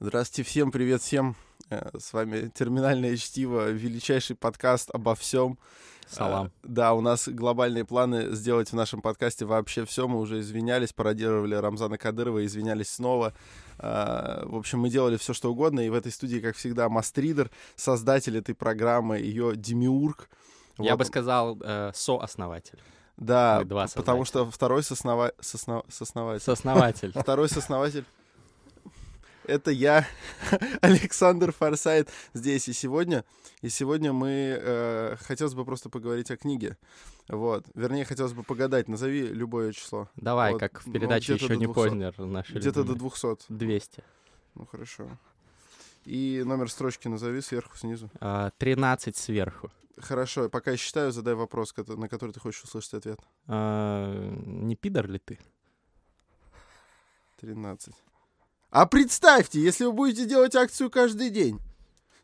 Здравствуйте всем, привет всем. Э, С вами «Терминальное чтиво», величайший подкаст обо всем. Салам. Э, Да, у нас глобальные планы сделать в нашем подкасте вообще все. Мы уже извинялись, пародировали Рамзана Кадырова, извинялись снова. Э, В общем, мы делали все, что угодно. И в этой студии, как всегда, Мастридер, создатель этой программы, ее демиург. Я Вот. бы сказал, э, сооснователь. Да, два потому что второй соснова... сосно- соснователь. Сооснователь. Второй сооснователь. Это я, Александр Форсайт, здесь и сегодня. И сегодня мы... э, хотелось бы просто поговорить о книге. Вот. Вернее, хотелось бы погадать. Назови любое число. Давай, Вот, как в ну, передаче где-то еще не 200. Познер. наши Где-то до любимые. 200. 200. Ну, хорошо. И номер строчки назови сверху, снизу. А, 13 сверху. Хорошо, пока я считаю, задай вопрос, на который ты хочешь услышать ответ. А, Не пидор ли ты? 13. А представьте, если вы будете делать акцию каждый день.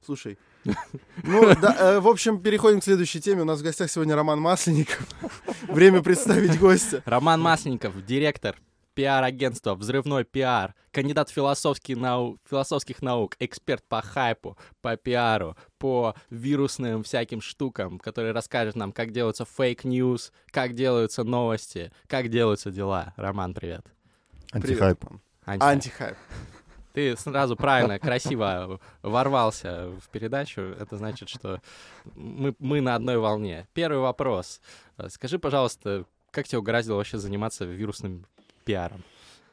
Слушай. Ну, да, э, в общем, переходим к следующей теме. У нас в гостях сегодня Роман Масленников. Время представить гостя. Роман Масленников, директор пиар-агентства «Взрывной пиар», кандидат философских нау- философских наук, эксперт по хайпу, по пиару, по вирусным всяким штукам, который расскажет нам, как делаются fake news, как делаются новости, как делаются дела. Роман, привет. Привет. Антихайп. Анти. Антихайп. Ты сразу правильно, красиво ворвался в передачу. Это значит, что мы, мы на одной волне. Первый вопрос. Скажи, пожалуйста, как тебе угораздило вообще заниматься вирусным пиаром?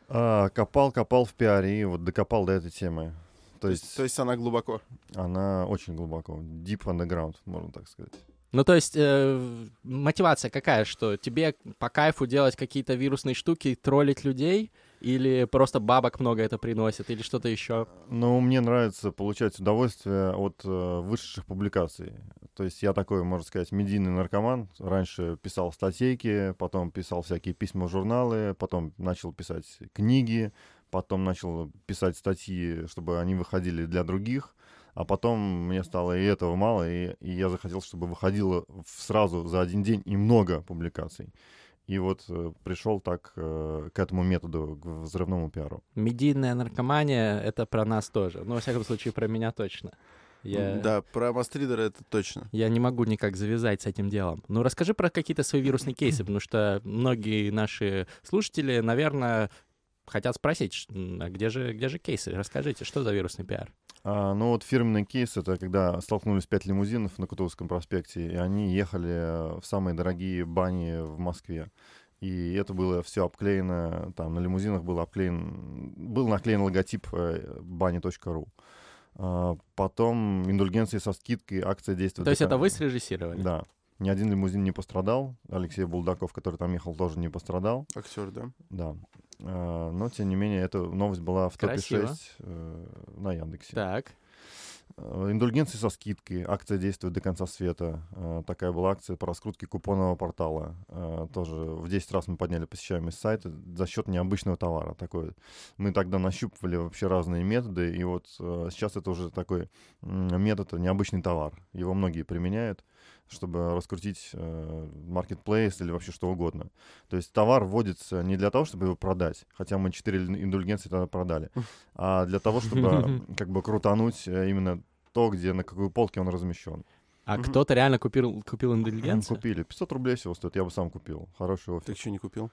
А, копал, копал в пиаре и вот докопал до этой темы. То есть То есть она глубоко. она очень глубоко. Deep underground, можно так сказать. Ну, то есть, э, мотивация какая, что тебе по кайфу делать какие-то вирусные штуки, троллить людей, или просто бабок много это приносит, или что-то еще? Но мне нравится получать удовольствие от э, вышедших публикаций. То есть я такой, можно сказать, медийный наркоман. Раньше писал статейки, потом писал всякие письма в журналы, потом начал писать книги, потом начал писать статьи, чтобы они выходили для других. А потом мне стало и этого мало, и, и я захотел, чтобы выходило сразу за один день и много публикаций. И вот э, пришел так э, к этому методу, к взрывному пиару. Медийная наркомания — это про нас тоже. Ну, во всяком случае, про меня точно. Я... Да, про Мастридера это точно. Я не могу никак завязать с этим делом. Ну, расскажи про какие-то свои вирусные кейсы, потому что многие наши слушатели, наверное, хотят спросить, а где же, где же кейсы? Расскажите, что за вирусный пиар? А, ну вот фирменный кейс это когда столкнулись пять лимузинов на Кутузовском проспекте, и они ехали в самые дорогие бани в Москве. И это было все обклеено, там на лимузинах был обклеен, был наклеен логотип э, бани.ру. А, потом индульгенции со скидкой, акция действует. То есть это вы срежиссировали? Да. Ни один лимузин не пострадал. Алексей Булдаков, который там ехал, тоже не пострадал. Актер, да? Да. А, но, тем не менее, эта новость была в топе Красиво. 6 э, на Яндексе. Так. Э, Индульгенции со скидкой. Акция действует до конца света. Э, Такая была акция по раскрутке купонного портала. Тоже в 10 раз мы подняли посещаемость сайта за счет необычного товара. Такой. Мы тогда нащупывали вообще разные методы, и вот сейчас это уже такой метод, необычный товар. Его многие применяют чтобы раскрутить э, маркетплейс или вообще что угодно. То есть товар вводится не для того, чтобы его продать, хотя мы 4 индульгенции тогда продали, а для того, чтобы как бы крутануть э, именно то, где на какой полке он размещен. А Мгм. кто-то реально купил, купил индульгенцию? Купили. 500 рублей всего стоит, я бы сам купил. Хороший Ты офис. что, не купил?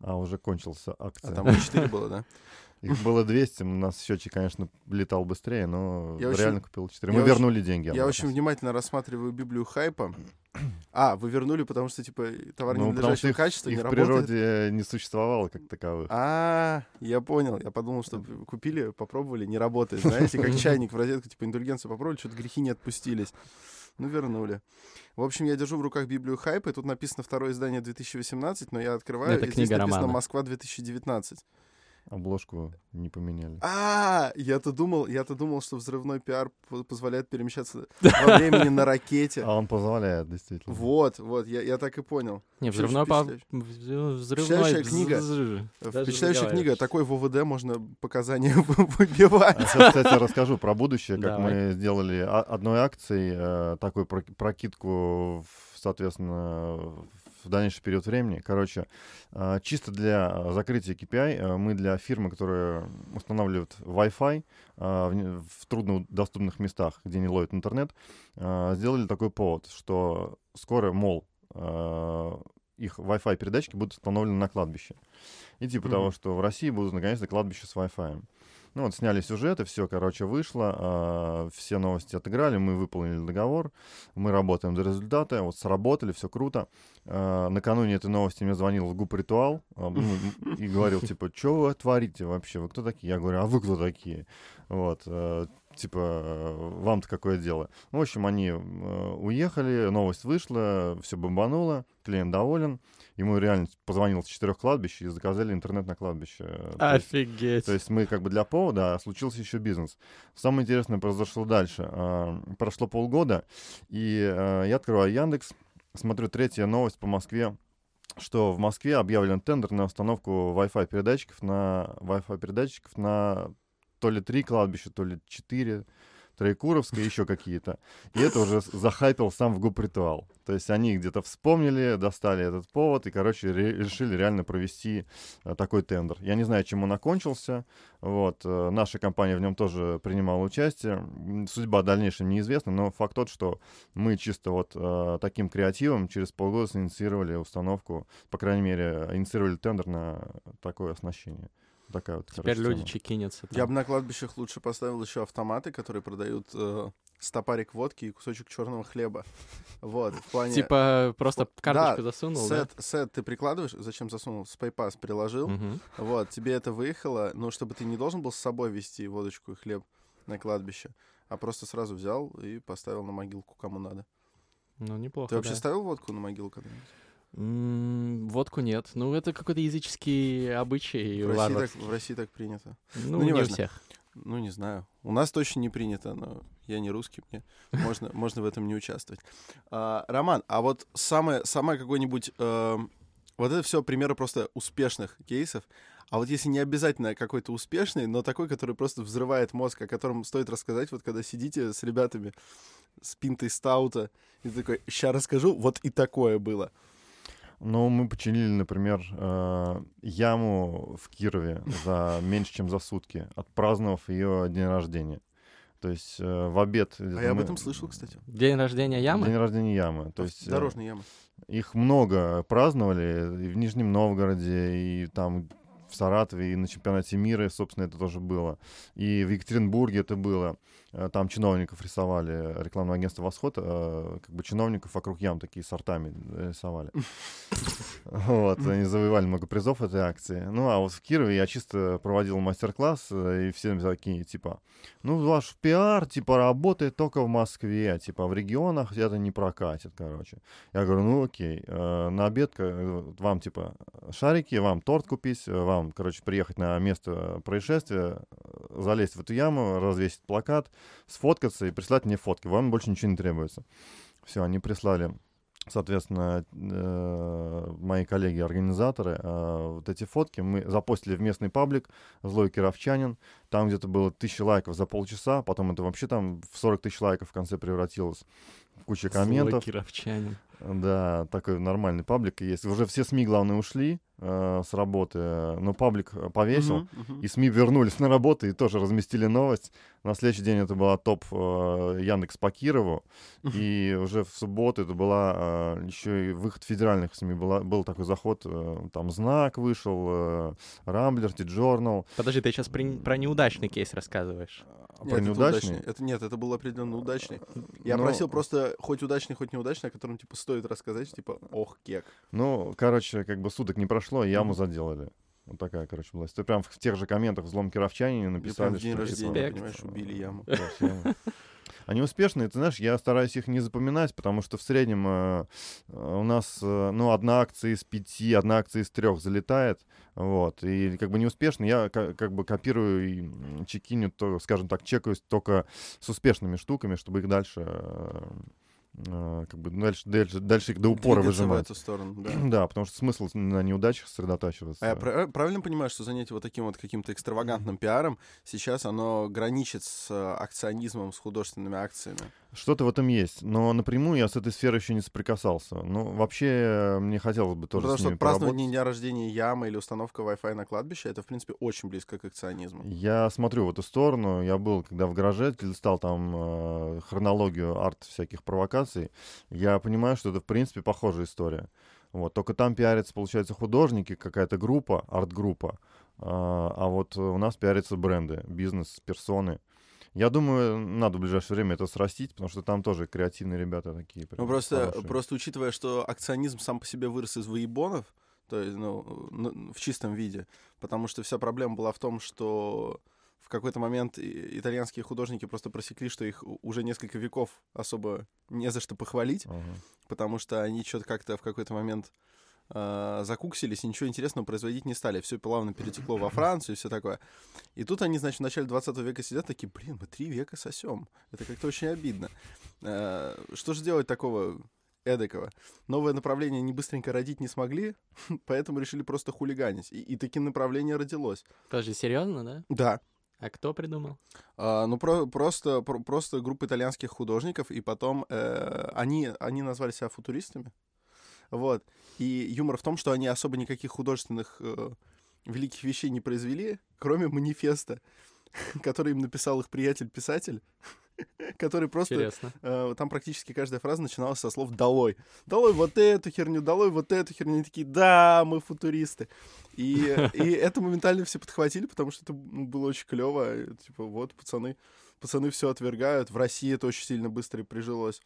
А уже кончился А акция. там 4 было, да? Их было 200, у нас счетчик, конечно, летал быстрее, но Я очень- реально купил 4. я Мы очень- вернули деньги. Я очень внимательно рассматриваю Библию хайпа. А, вы вернули, потому что, типа, товар Ну, ненадлежащего их, качества их не в природе не существовало как таковых. А, я понял. Я подумал, что купили, попробовали, не работает. Знаете, как чайник в розетку, типа, индульгенцию попробовали, что-то грехи не отпустились. Ну, вернули. В общем, я держу в руках Библию хайпа, и тут написано второе издание 2018, но я открываю, Это и здесь книга написано Романа. Москва 2019. Обложку не поменяли. А, я-то думал, я-то думал, что взрывной пиар позволяет перемещаться во времени на ракете. А он позволяет, действительно. Вот, вот, я, я так и понял. Не, взрывной, впечатляющая. взрывной... Книга. Впечатляющая книга. Такой в ОВД можно показания выбивать. А кстати, расскажу про будущее, как мы сделали одной акцией э, такую про- прокидку, в, соответственно, в дальнейший период времени. Короче, э, чисто для закрытия KPI э, мы для фирмы, которая устанавливает Wi-Fi в, труднодоступных местах, где не ловит интернет, сделали такой повод, что скоро, мол, их Wi-Fi передатчики будут установлены на кладбище. И типа mm-hmm. того, что в России будут наконец-то кладбища с Wi-Fi. Ну вот сняли сюжеты, все, короче, вышло, э, все новости отыграли, мы выполнили договор, мы работаем до результата, вот сработали, все круто. Э, накануне этой новости мне звонил Губ Ритуал э, и говорил, типа, что вы творите вообще, вы кто такие? Я говорю, а вы кто такие? Вот, э, типа, вам-то какое дело? Ну, в общем, они э, уехали, новость вышла, все бомбануло, клиент доволен. Ему реально позвонил с четырех кладбищ и заказали интернет на кладбище. Офигеть. То есть, то есть мы как бы для повода, а случился еще бизнес. Самое интересное произошло дальше. А, прошло полгода, и а, я открываю Яндекс, смотрю третья новость по Москве что в Москве объявлен тендер на установку Wi-Fi передатчиков на Wi-Fi передатчиков на то ли три кладбища, то ли четыре. Троекуровская, еще какие-то. И это уже захайпил сам в ГУП Ритуал. То есть они где-то вспомнили, достали этот повод и, короче, ре- решили реально провести а, такой тендер. Я не знаю, чем он окончился. Вот. А, наша компания в нем тоже принимала участие. Судьба дальнейшая неизвестна, но факт тот, что мы чисто вот а, таким креативом через полгода инициировали установку, по крайней мере, инициировали тендер на такое оснащение такая вот. Теперь короче, люди тема. чекинятся. Там. Я бы на кладбищах лучше поставил еще автоматы, которые продают э, стопарик водки и кусочек черного хлеба. Вот, в плане... Типа просто карточку да, засунул, сет, да? Сет ты прикладываешь, зачем засунул? С PayPass приложил, угу. вот, тебе это выехало, но чтобы ты не должен был с собой вести водочку и хлеб на кладбище, а просто сразу взял и поставил на могилку кому надо. Ну, неплохо, Ты вообще да. ставил водку на могилу когда-нибудь? М, водку нет. Ну, это какой-то языческий обычай. В России, так, в России так принято. Ну, ну не у всех. Ну, не знаю. У нас точно не принято, но я не русский, мне можно, можно в этом не участвовать. А, Роман, а вот самое, самое какой-нибудь... Э, вот это все примеры просто успешных кейсов. А вот если не обязательно какой-то успешный, но такой, который просто взрывает мозг, о котором стоит рассказать, вот когда сидите с ребятами с пинтой стаута, и такой, сейчас расскажу, вот и такое было. Ну, мы починили, например, э, яму в Кирове за меньше, чем за сутки, отпраздновав ее день рождения. То есть э, в обед... А мы... я об этом слышал, кстати. День рождения ямы? День рождения ямы. То есть, э, Дорожной ямы. Их много праздновали и в Нижнем Новгороде, и там в Саратове, и на чемпионате мира, собственно, это тоже было. И в Екатеринбурге это было. Э, там чиновников рисовали, рекламное агентство «Восход», э, как бы чиновников вокруг ям такие сортами рисовали. Вот, они завоевали много призов этой акции. Ну, а вот в Кирове я чисто проводил мастер-класс, э, и все такие, типа, ну, ваш пиар, типа, работает только в Москве, типа, в регионах это не прокатит, короче. Я говорю, ну, окей, на обед вам, типа, шарики, вам торт купить, вам, короче, приехать на место происшествия, залезть в эту яму, развесить плакат, сфоткаться и прислать мне фотки. Вам больше ничего не требуется. Все, они прислали соответственно, э, мои коллеги-организаторы, э, вот эти фотки мы запостили в местный паблик «Злой кировчанин». Там где-то было тысяча лайков за полчаса, потом это вообще там в 40 тысяч лайков в конце превратилось. Куча комментов. Злой кировчанин. Да, такой нормальный паблик есть. Уже все СМИ, главное, ушли э, с работы, но паблик повесил, uh-huh, uh-huh. и СМИ вернулись на работу и тоже разместили новость. На следующий день это была топ э, Яндекс по Кирову, uh-huh. и уже в субботу это была э, еще и выход федеральных СМИ. Была, был такой заход, э, там «Знак» вышел, э, «Рамблер», «Ти-Джорнал». Подожди, ты сейчас при, про неудачный кейс рассказываешь. А нет, про неудачный? Это, это, нет, это был определенно удачный. Я но... просил просто хоть удачный, хоть неудачный, о котором, типа, стоит рассказать, типа, ох, кек. Ну, короче, как бы суток не прошло, яму заделали. Вот такая, короче, была. Ты прям в тех же комментах взлом кировчане написали, что... день типа, рождения, понимаешь, убили яму. Они успешные, ты знаешь, я стараюсь их не запоминать, потому что в среднем э, у нас, э, ну, одна акция из пяти, одна акция из трех залетает, вот, и как бы неуспешно я как, как бы копирую и чекиню, то, скажем так, чекаюсь только с успешными штуками, чтобы их дальше э, а, как бы дальше, дальше, дальше их до упора Двигаться выжимать. в эту сторону, да. да, потому что смысл на неудачах сосредотачиваться. А я прав- правильно понимаю, что занятие вот таким вот каким-то экстравагантным пиаром сейчас оно граничит с акционизмом, с художественными акциями? Что-то в этом есть, но напрямую я с этой сферой еще не соприкасался. Ну, вообще, мне хотелось бы тоже Потому с что ними празднование дня рождения ямы или установка Wi-Fi на кладбище, это, в принципе, очень близко к акционизму. Я смотрю в эту сторону. Я был, когда в гараже, листал там э, хронологию арт всяких провокаций. Я понимаю, что это, в принципе, похожая история. Вот. Только там пиарятся, получается, художники, какая-то группа, арт-группа. А, а вот у нас пиарятся бренды, бизнес, персоны. Я думаю, надо в ближайшее время это срастить, потому что там тоже креативные ребята такие. прям Ну, просто, хорошие. просто учитывая, что акционизм сам по себе вырос из воебонов, то есть, ну, в чистом виде, потому что вся проблема была в том, что в какой-то момент итальянские художники просто просекли, что их уже несколько веков особо не за что похвалить, Ага. потому что они что-то как-то в какой-то момент э, закуксились ничего интересного производить не стали. Все плавно перетекло во Францию и все такое. И тут они, значит, в начале 20 века сидят такие, блин, мы три века сосем. Это как-то очень обидно. Э, что же делать такого эдакого? Новое направление они быстренько родить не смогли, поэтому решили просто хулиганить. И, и таким направление родилось. Тоже серьезно, да? Да. А кто придумал? А, ну, про- просто, про- просто группа итальянских художников, и потом э, они, они назвали себя футуристами. Вот. И юмор в том, что они особо никаких художественных э, великих вещей не произвели, кроме манифеста, который им написал их приятель-писатель, который просто... Интересно. э, там практически каждая фраза начиналась со слов «долой». «Долой вот эту херню, долой вот эту херню». Они такие «да, мы футуристы». И, и это моментально все подхватили, потому что это было очень клево. Типа, вот, пацаны, пацаны все отвергают. В России это очень сильно быстро прижилось.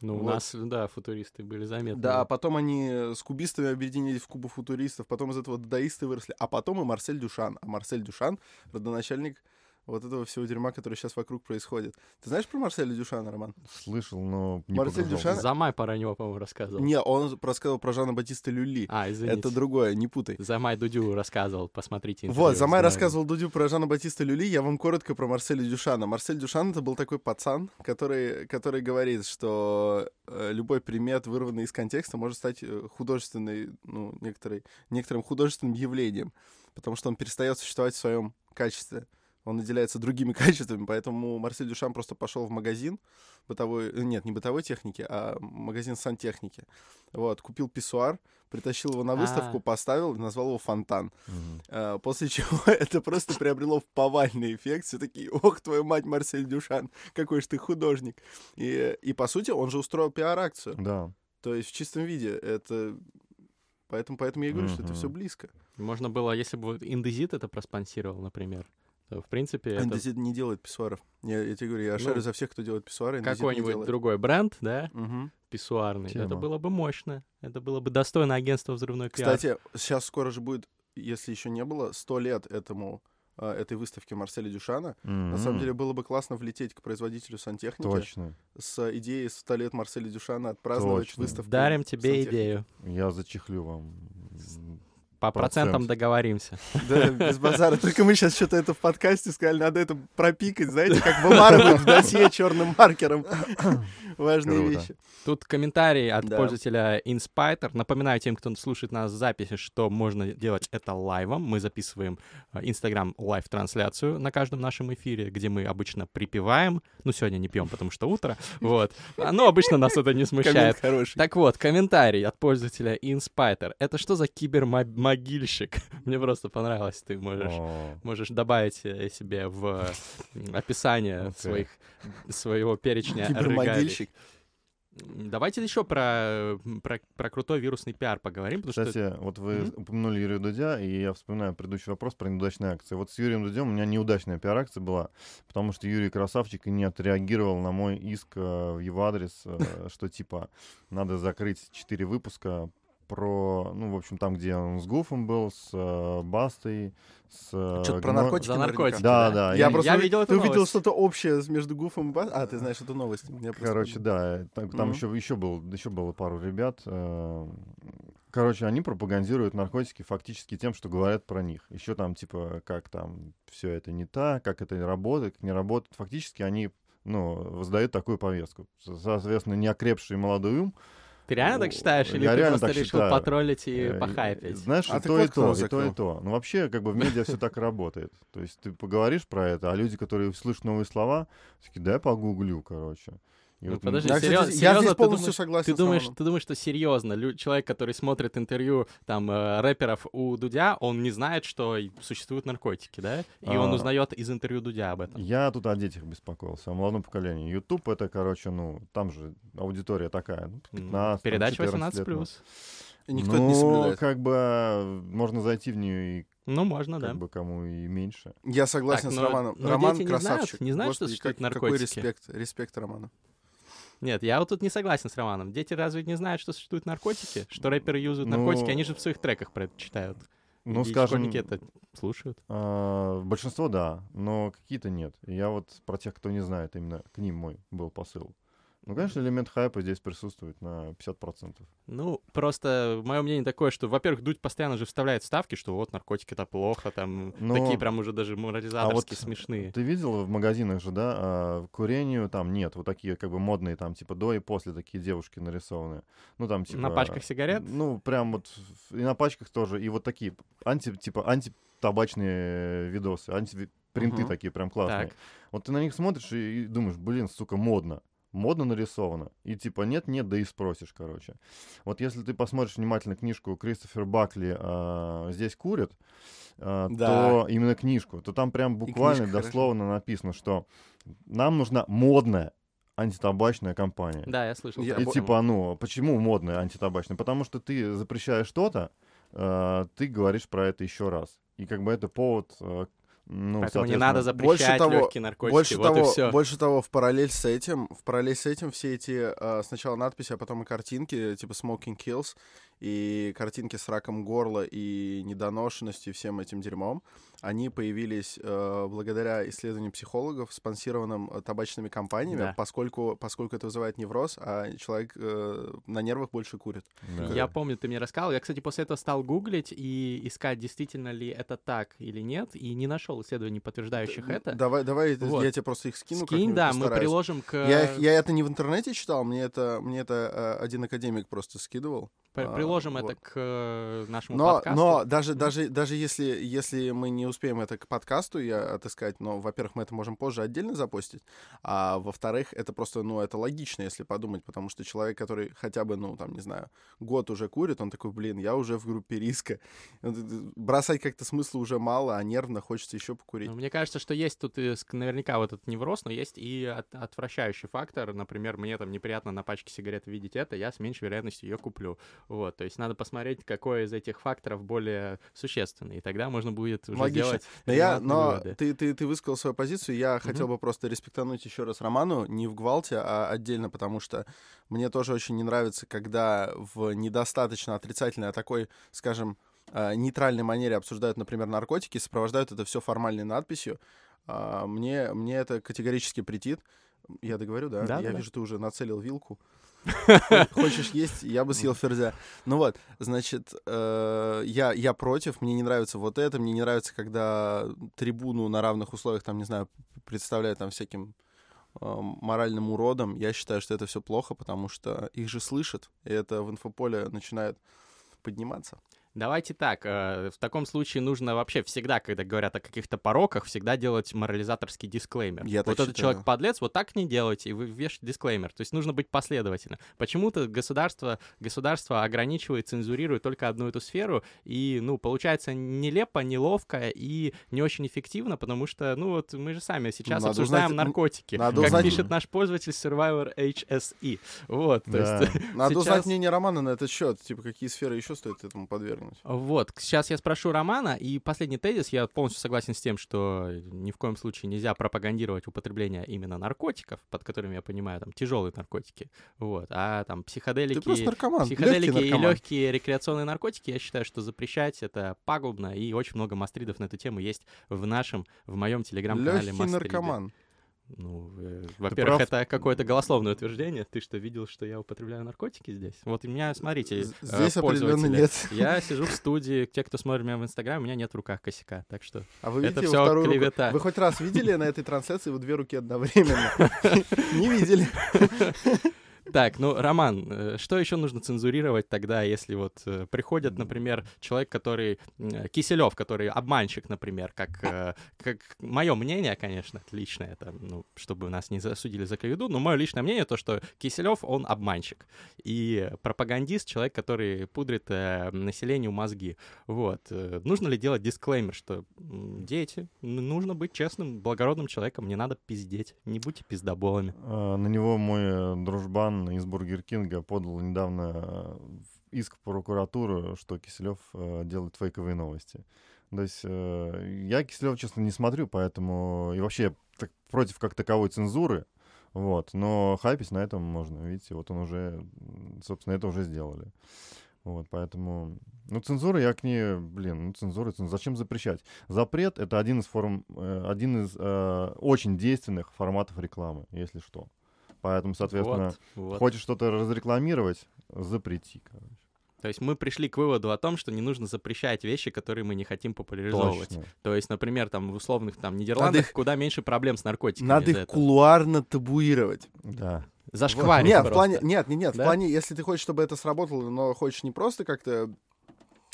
Ну, у Вот. нас, да, футуристы были заметны. Да, потом они с кубистами объединились в Кубу футуристов, потом из этого дадаисты выросли, а потом и Марсель Дюшан. А Марсель Дюшан — родоначальник вот этого всего дерьма, которое сейчас вокруг происходит. Ты знаешь про Марселя Дюшана, Роман? Слышал, но не Марсель погружался. Дюшан? Замай про него, по-моему, рассказывал. Не, он рассказывал про Жана Батиста Люли. А, извините. Это другое, не путай. Замай Дудю рассказывал, посмотрите Вот, интервью, Замай знаю. рассказывал Дудю про Жана Батиста Люли, я вам коротко про Марселя Дюшана. Марсель Дюшан — это был такой пацан, который, который говорит, что э, любой предмет, вырванный из контекста, может стать э, художественной, ну, некоторой, некоторым художественным явлением, потому что он перестает существовать в своем качестве. Он наделяется другими качествами, поэтому Марсель Дюшан просто пошел в магазин бытовой, э, нет, не бытовой техники, а магазин сантехники. Вот, купил писсуар, притащил его на выставку, А. поставил и назвал его «Фонтан». А, После чего это просто приобрело повальный эффект. Все такие, ох, твою мать, Марсель Дюшан, какой же ты художник. И, и по сути, он же устроил пиар-акцию. Да. То есть в чистом виде. Это... Поэтому, поэтому я и говорю, что это все близко. Можно было, если бы вот Индезит это проспонсировал, например, в принципе, это Индезит не делает писсуаров. Я, я тебе говорю, я Ну, шарю за всех, кто делает писсуары. Какой-нибудь другой бренд, да, Мгм. писсуарный, это Тема. было бы мощно. Это было бы достойно агентства «Взрывной пиар». Кстати, сейчас скоро же будет, если еще не было, сто лет этому а, этой выставке Марселя Дюшана. На самом деле было бы классно влететь к производителю сантехники Точно. с идеей 100 лет Марселя Дюшана отпраздновать Точно. выставку. Дарим тебе сантехники. идею. Я зачехлю вам. По Процент. процентам договоримся. Да, без базара. Только мы сейчас что-то это в подкасте сказали, надо это пропикать, знаете, как вымарывают в досье черным маркером. Важные Круто. вещи. Тут комментарий от Да. пользователя Inspiter. Напоминаю тем, кто слушает нас в записи, что можно делать это лайвом. Мы записываем э, Instagram live-трансляцию на каждом нашем эфире, где мы обычно выпиваем. Ну, сегодня не пьем, потому что утро. Вот. Но обычно нас это не смущает. Так вот, комментарий от пользователя Inspiter. Это что за кибермогильщик? Мне просто понравилось. Ты можешь О, можешь добавить э, себе в описание Окей. своих, своего перечня. Кибермогильщик. Давайте еще про, про, про крутой вирусный пиар поговорим, потому что... Кстати, вот вы Мгм. упомянули Юрия Дудя, и я вспоминаю предыдущий вопрос про неудачные акции. Вот с Юрием Дудем у меня неудачная пиар-акция была, потому что Юрий красавчик и не отреагировал на мой иск э, в его адрес, э, что типа надо закрыть четыре выпуска про, ну, в общем, там, где он с Гуфом был, с э, Бастой, с... э, Что-то про наркотики За наркотики, Да, да. Я Я- просто я видел эту Ты увидел что-то общее между Гуфом и Бас? А, ты знаешь эту новость. Я Короче, да, там, там еще, еще, был, еще было пару ребят. э, Короче, они пропагандируют наркотики фактически тем, что говорят про них. Еще там, типа, как там все это не так, как это работает, как не работает. Фактически они ну, воздают такую повестку. Со- Соответственно, неокрепший молодой ум. Ты реально так Ну, считаешь? Или я ты реально просто так решил считаю. потроллить и э, похайпить? Знаешь, А и то, и то, и то, и то. Ну, вообще, как бы в медиа все так и работает. То есть ты поговоришь про это, а люди, которые слышат новые слова, такие, да я погуглю, короче. И Ну, вот, подожди, Я, серьез- кстати, я серьезно, здесь ты полностью думаешь- согласен Ты с думаешь, ты думаешь, что серьезно, лю- человек, который смотрит интервью там э, рэперов у Дудя, он не знает, что существуют наркотики, да? И он А. узнает из интервью Дудя об этом. Я тут о детях беспокоился, о молодом поколении. YouTube это, короче, ну, там же аудитория такая, ну, М, 15, там, Передача 14 18 лет, ну. И никто это ну, не соблюдает. как бы э, можно зайти в нее и Ну, можно, как да. бы кому и меньше. Я согласен Так, с но- Романом. но Роман дети не знают- красавчик. не знают, что Господи, существуют как- Какой наркотики. респект, респект Роману. Нет, я вот тут не согласен с Романом. Дети разве не знают, что существуют наркотики? Что рэперы юзают Ну, наркотики? Они же в своих треках про это читают. Ну, И скажем, школьники это слушают. а, большинство да, но какие-то нет. Я вот про тех, кто не знает, именно к ним мой был посыл. Ну, конечно, элемент хайпа здесь присутствует на 50%. Ну, просто мое мнение такое, что, во-первых, Дудь постоянно же вставляет ставки, что вот наркотики это плохо, там Но- такие прям уже даже А морализаторски вот смешные. Ты видел в магазинах же, да, а, курению там нет, вот такие как бы модные там типа до и после такие девушки нарисованные. Ну там типа... На пачках сигарет? Ну, прям вот и на пачках тоже, и вот такие анти, типа антитабачные видосы, антипринты Мгм. такие прям классные. Так. Вот ты на них смотришь и думаешь, блин, сука, модно. Модно нарисовано. И типа нет-нет, да и спросишь, короче. Вот если ты посмотришь внимательно книжку Кристофер Бакли а, «Здесь курят», а, Да. то именно книжку, то там прям буквально дословно написано, что нам нужна модная антитабачная компания. Да, я слышал. Я И типа, ну, почему модная антитабачная? Потому что ты запрещаешь что-то, э, ты говоришь про это еще раз. И как бы это повод, э, ну, Поэтому не надо больше запрещать того- легкие наркотики. Больше вот и того, все. больше того, в параллель с этим, в параллель с этим все эти э, сначала надписи, а потом и картинки, типа smoking kills, и картинки с раком горла и недоношенностью и всем этим дерьмом, они появились э, благодаря исследованию психологов, спонсированным э, табачными компаниями, Да. поскольку, поскольку это вызывает невроз, а человек э, на нервах больше курит. да. Я помню, ты мне рассказал. Я, кстати, после этого стал гуглить и искать, действительно ли это так или нет, и не нашел исследований, подтверждающих Д- это. Давай, давай, Вот. я тебе просто их скину. Скинь, да, мы постараюсь. приложим к... Я, я это не в интернете читал, мне это, мне это э, один академик просто скидывал. А, приложим вот. это к э, нашему Но, подкасту. но даже, Да. даже, даже если, если мы не успеем это к подкасту я отыскать, но, во-первых, мы это можем позже отдельно запостить, а во-вторых, это просто, ну, это логично, если подумать, потому что человек, который хотя бы, ну, там, не знаю, год уже курит, он такой, блин, я уже в группе риска. Вот это- Бросать как-то смысла уже мало, а нервно хочется еще покурить. Ну, Мне кажется, что есть тут ск- наверняка вот этот невроз, но есть и от- отвращающий фактор. Например, мне там неприятно на пачке сигарет видеть это, я с меньшей вероятностью ее куплю. Вот, то есть надо посмотреть, какой из этих факторов более существенный, и тогда можно будет уже Логично. сделать Но, я, но выводы. ты, ты, ты высказал свою позицию, я хотел бы просто респектануть еще раз Роману, не в гвалте, а отдельно, потому что мне тоже очень не нравится, когда в недостаточно отрицательной, а такой, скажем, э, нейтральной манере обсуждают, например, наркотики, сопровождают это все формальной надписью. А, Мне, мне это категорически претит. Я договорю, да? Да, я да, да. вижу, ты уже нацелил вилку. Хо- Хочешь есть, я бы съел ферзя. Ну вот, значит, э, я, я против, мне не нравится вот это, мне не нравится, когда трибуну на равных условиях, там, не знаю, представляют там всяким э, моральным уродом. Я считаю, что это все плохо, потому что их же слышат, и это в инфополе начинает подниматься. Давайте так, э, в таком случае нужно вообще всегда, когда говорят о каких-то пороках, всегда делать морализаторский дисклеймер. Я вот этот считаю. человек подлец, вот так не делайте, и вы вешаете дисклеймер. То есть нужно быть последовательным. Почему-то государство, государство ограничивает, цензурирует только одну эту сферу, и, ну, получается нелепо, неловко и не очень эффективно, потому что, ну, вот мы же сами сейчас Надо обсуждаем узнать- наркотики. надо как узнать- пишет наш пользователь Survivor HSE. Вот, то Да. есть... Надо Сейчас- узнать мнение Романа на этот счет, типа, какие сферы еще стоит этому подвергнуть. Вот, сейчас я спрошу Романа, и последний тезис, я полностью согласен с тем, что ни в коем случае нельзя пропагандировать употребление именно наркотиков, под которыми я понимаю, там, тяжелые наркотики, вот, а там психоделики... Ты просто наркоман, Психоделики легкий и наркоман. легкие рекреационные наркотики, я считаю, что запрещать это пагубно, и очень много мастридов на эту тему есть в нашем, в моем телеграм-канале Легкий наркоман. Ну, э, во-первых, это какое-то голословное утверждение. Ты что, видел, что я употребляю наркотики здесь? Вот у меня, смотрите, э, Здесь определенно нет. Я сижу в студии, те, кто смотрит меня в Инстаграме, у меня нет в руках косяка, так что... А вы Это во вторую руку? клевета. Вы хоть раз видели на этой трансляции вы две руки одновременно? Не видели. Так, ну, Роман, э, что еще нужно цензурировать тогда, если вот э, приходит, например, человек, который... э, Киселев, который обманщик, например, как, как мое мнение, конечно, личное, это, ну, чтобы нас не засудили за клевету, но мое личное мнение то, что Киселев, он обманщик. И пропагандист, человек, который пудрит э, населению мозги. Вот. Нужно ли делать дисклеймер, что дети, нужно быть честным, благородным человеком, не надо пиздеть, не будьте пиздоболами. На него мой э, дружбан из Burger King а подал недавно э, иск в прокуратуру, что Киселев э, делает фейковые новости. То есть э, я Киселева, честно, не смотрю, поэтому и вообще так, против как таковой цензуры. Вот, но хайпить на этом можно, видите, вот он уже, собственно, это уже сделали. Вот, поэтому, ну, цензура, я к ней, блин, ну, цензура, цензура, зачем запрещать? Запрет — это один из форм, один из э, очень действенных форматов рекламы, если что. Поэтому, соответственно, Вот, вот. хочешь что-то разрекламировать, запрети, короче. То есть мы пришли к выводу о том, что не нужно запрещать вещи, которые мы не хотим популяризовывать. Точно. То есть, например, там в условных там Нидерландах их- куда меньше проблем с наркотиками. Надо их этого. кулуарно табуировать. Да. Зашкварить Нет, в просто. плане, нет, нет, нет, Да? в плане, если ты хочешь, чтобы это сработало, но хочешь не просто как-то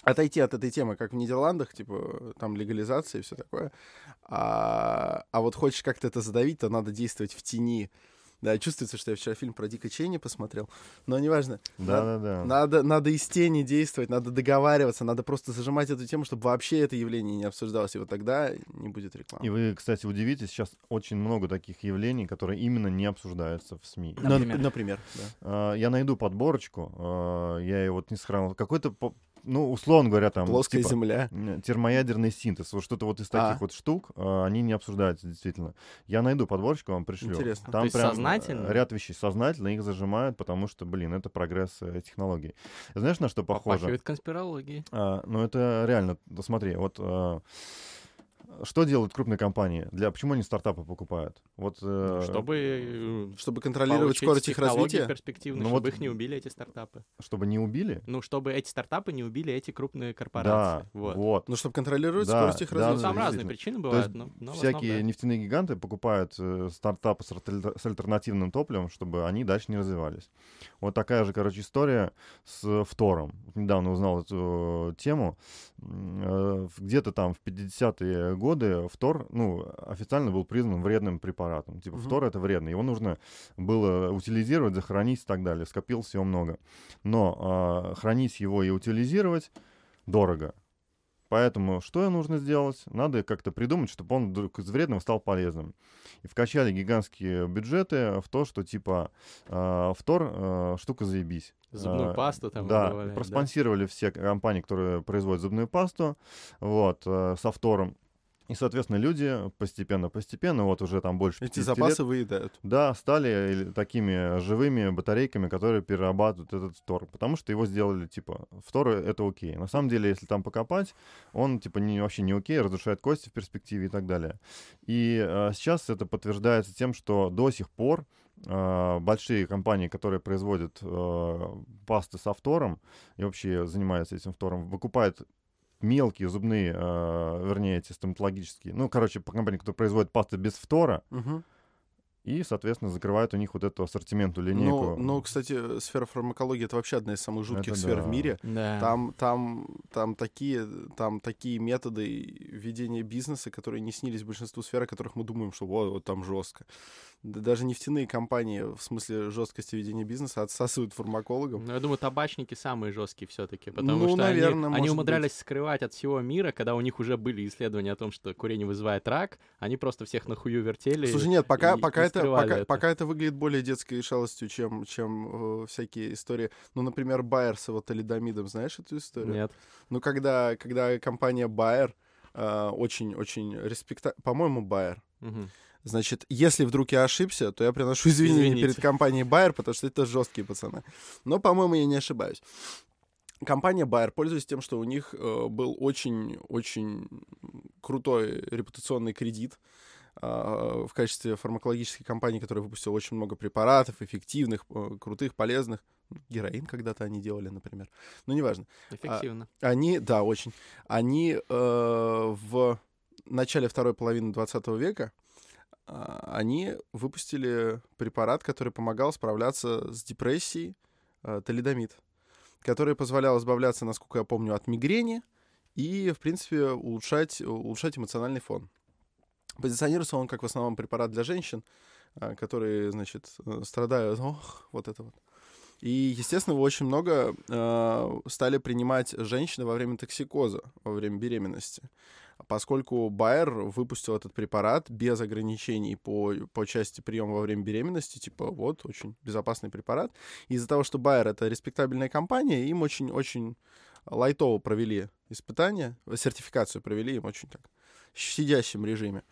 отойти от этой темы, как в Нидерландах, типа, там легализация и все такое, а, а вот хочешь как-то это задавить, то надо действовать в тени. Да, чувствуется, что я вчера фильм про Дика Чейни посмотрел, но неважно. Да, да, да. Надо, надо из тени действовать, надо договариваться, надо просто зажимать эту тему, чтобы вообще это явление не обсуждалось, и вот тогда не будет рекламы. И вы, кстати, удивитесь, сейчас очень много таких явлений, которые именно не обсуждаются в СМИ. Например? например, да. А, Я найду подборочку, а, я ее вот не сохранил. Какой-то, ну, условно говоря, там... Плоская типа, земля. термоядерный синтез, вот что-то вот из таких А. вот штук, а, они не обсуждаются действительно. Я найду подборочку, вам пришлю. Интересно. Там То есть прям сознательно? э, ряд вещей сознательно их зажимают, потому что, блин, это прогресс э, технологий. Знаешь, на что похоже? Попахивает конспирологией. А, ну, это реально, да смотри, вот а, что делают крупные компании? Для, почему они стартапы покупают? Вот, э, Чтобы э, Чтобы контролировать скорость их развития. перспективные, Ну чтобы вот- их не убили, эти стартапы. чтобы не убили? Ну, чтобы эти стартапы не убили эти крупные корпорации. Да, вот. вот. Ну, чтобы контролировать Да, скорость их да, Ну, развития. там да, разные причины То бывают, есть но, но Всякие основном, да. нефтяные гиганты покупают э, стартапы с, с альтернативным топливом, чтобы они дальше не развивались. Вот такая же, короче, история с фтором. Вот недавно узнал эту э, тему. Э, Где-то там в 50-е годы фтор, ну, официально был признан вредным препаратом. Типа Мгм. фтор это вредно. Его нужно было утилизировать, захоронить и так далее. Скопилось его много. Но а, хранить его и утилизировать дорого. Поэтому что нужно сделать? Надо как-то придумать, чтобы он вдруг из вредного стал полезным. И вкачали гигантские бюджеты в то, что типа э, втор э, штука заебись. Зубную пасту там Да, добавляют, да? проспонсировали все компании, которые производят зубную пасту, вот, э, со втором. И, соответственно, люди постепенно-постепенно, вот уже там больше Эти 50 запасы лет, выедают. да, стали такими живыми батарейками, которые перерабатывают этот фтор, потому что его сделали, типа, фтор — это окей. На самом деле, если там покопать, он, типа, не, вообще не окей, разрушает кости в перспективе и так далее. И э, сейчас это подтверждается тем, что до сих пор э, большие компании, которые производят э, пасты со фтором и вообще занимаются этим фтором, выкупают мелкие зубные, э, вернее, эти стоматологические, ну, короче, по компании, которые производят пасты без фтора, Мгм. И, соответственно, закрывают у них вот эту ассортименту, Ну, линейку. ну, кстати, сфера фармакологии это вообще одна из самых жутких Это сфер да. в мире. Да. Там, там, там такие, там такие методы ведения бизнеса, которые не снились большинству сфер, о которых мы думаем, что вот, вот там жестко. Да даже нефтяные компании в смысле жесткости ведения бизнеса отсасывают фармакологам. Ну, я думаю, табачники самые жесткие все-таки, потому Ну, что наверное, они, они умудрялись скрывать от всего мира, когда у них уже были исследования о том, что курение вызывает рак, они просто всех на хую вертели. Слушай, нет, пока, и- пока, и это, скрывали пока, это. пока это выглядит более детской шалостью, чем, чем э, всякие истории. Ну, например, Байер с его талидомидом, знаешь эту историю? Нет. Ну, когда, когда компания Bayer э, очень-очень респекта... По-моему. Мгм. Значит, если вдруг я ошибся, то я приношу извинения Извините. перед компанией Bayer, потому что это жесткие пацаны. Но, по-моему, я не ошибаюсь. Компания Bayer, пользуясь тем, что у них э, был очень-очень крутой репутационный кредит в качестве фармакологической компании, которая выпустила очень много препаратов, эффективных, э, крутых, полезных. Героин когда-то они делали, например. Но неважно. Эффективно. Они, да, очень. Они э, в начале второй половины 20 века а, они выпустили препарат, который помогал справляться с депрессией, а, талидомид, который позволял избавляться, насколько я помню, от мигрени и, в принципе, улучшать, улучшать эмоциональный фон. Позиционируется он как в основном препарат для женщин, а, которые, значит, э, страдают, ох, вот это вот. И, естественно, его очень много э, стали принимать женщины во время токсикоза, во время беременности. Поскольку Байер выпустил этот препарат без ограничений по, по части приема во время беременности, типа вот, очень безопасный препарат. Из-за того, что Байер — это респектабельная компания, им очень-очень лайтово провели испытания, сертификацию провели им очень так, в сидящем режиме.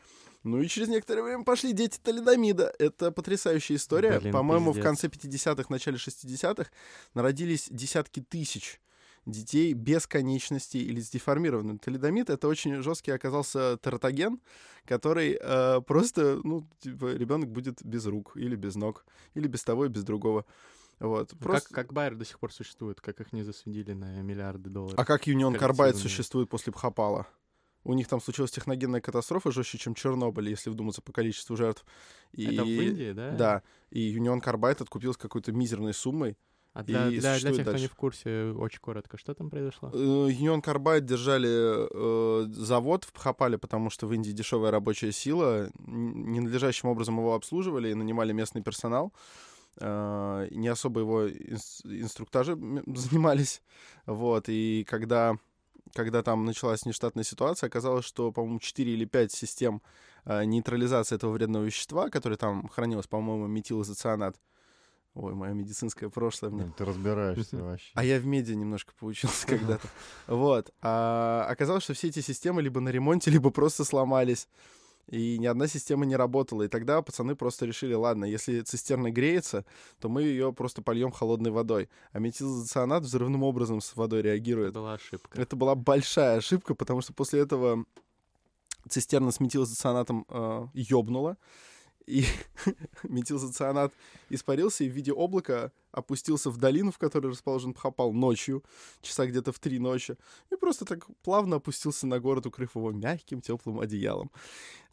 Ну и через некоторое время пошли дети талидомида. Это потрясающая история. По-моему, в конце 50-х, начале 60-х народились десятки тысяч детей без конечностей или с деформированным. Талидомид — это очень жесткий оказался тератоген, который э, просто, ну, типа, ребенок будет без рук или без ног, или без того и без другого. Вот. Просто... Как, как Байер до сих пор существует, как их не засудили на миллиарды долларов. А как Carbide коллективные. существует после Бхопала? У них там случилась техногенная катастрофа жестче, чем Чернобыль, если вдуматься по количеству жертв. И... Это в Индии, да? Да. И Union Carbide откупился какой-то мизерной суммой. А для, и для, для тех, кто не дальше. в курсе, очень коротко, что там произошло? Э, Union Carbide держали э, завод в Бхопале, потому что в Индии дешевая рабочая сила. Ненадлежащим образом его обслуживали и нанимали местный персонал. Э, не особо его инс- инструктажи занимались. Вот. И когда, когда там началась нештатная ситуация, оказалось, что, по-моему, 4 или 5 систем э, нейтрализации этого вредного вещества, которое там хранилось, по-моему, метилизоцианат. Ой, мое медицинское прошлое мне Ты разбираешься вообще. а я в меди немножко поучился когда-то. Вот. А оказалось, что все эти системы либо на ремонте, либо просто сломались. И ни одна система не работала. И тогда пацаны просто решили, ладно, если цистерна греется, то мы ее просто польем холодной водой. А метилизоцианат взрывным образом с водой Это реагирует. была ошибка. Это была большая ошибка, потому что после этого цистерна с метилизоцианатом э, ёбнула, и метилизоцианат испарился и в виде облака опустился в долину, в которой расположен Пхопал ночью, часа где-то в три ночи, и просто так плавно опустился на город, укрыв его мягким теплым одеялом.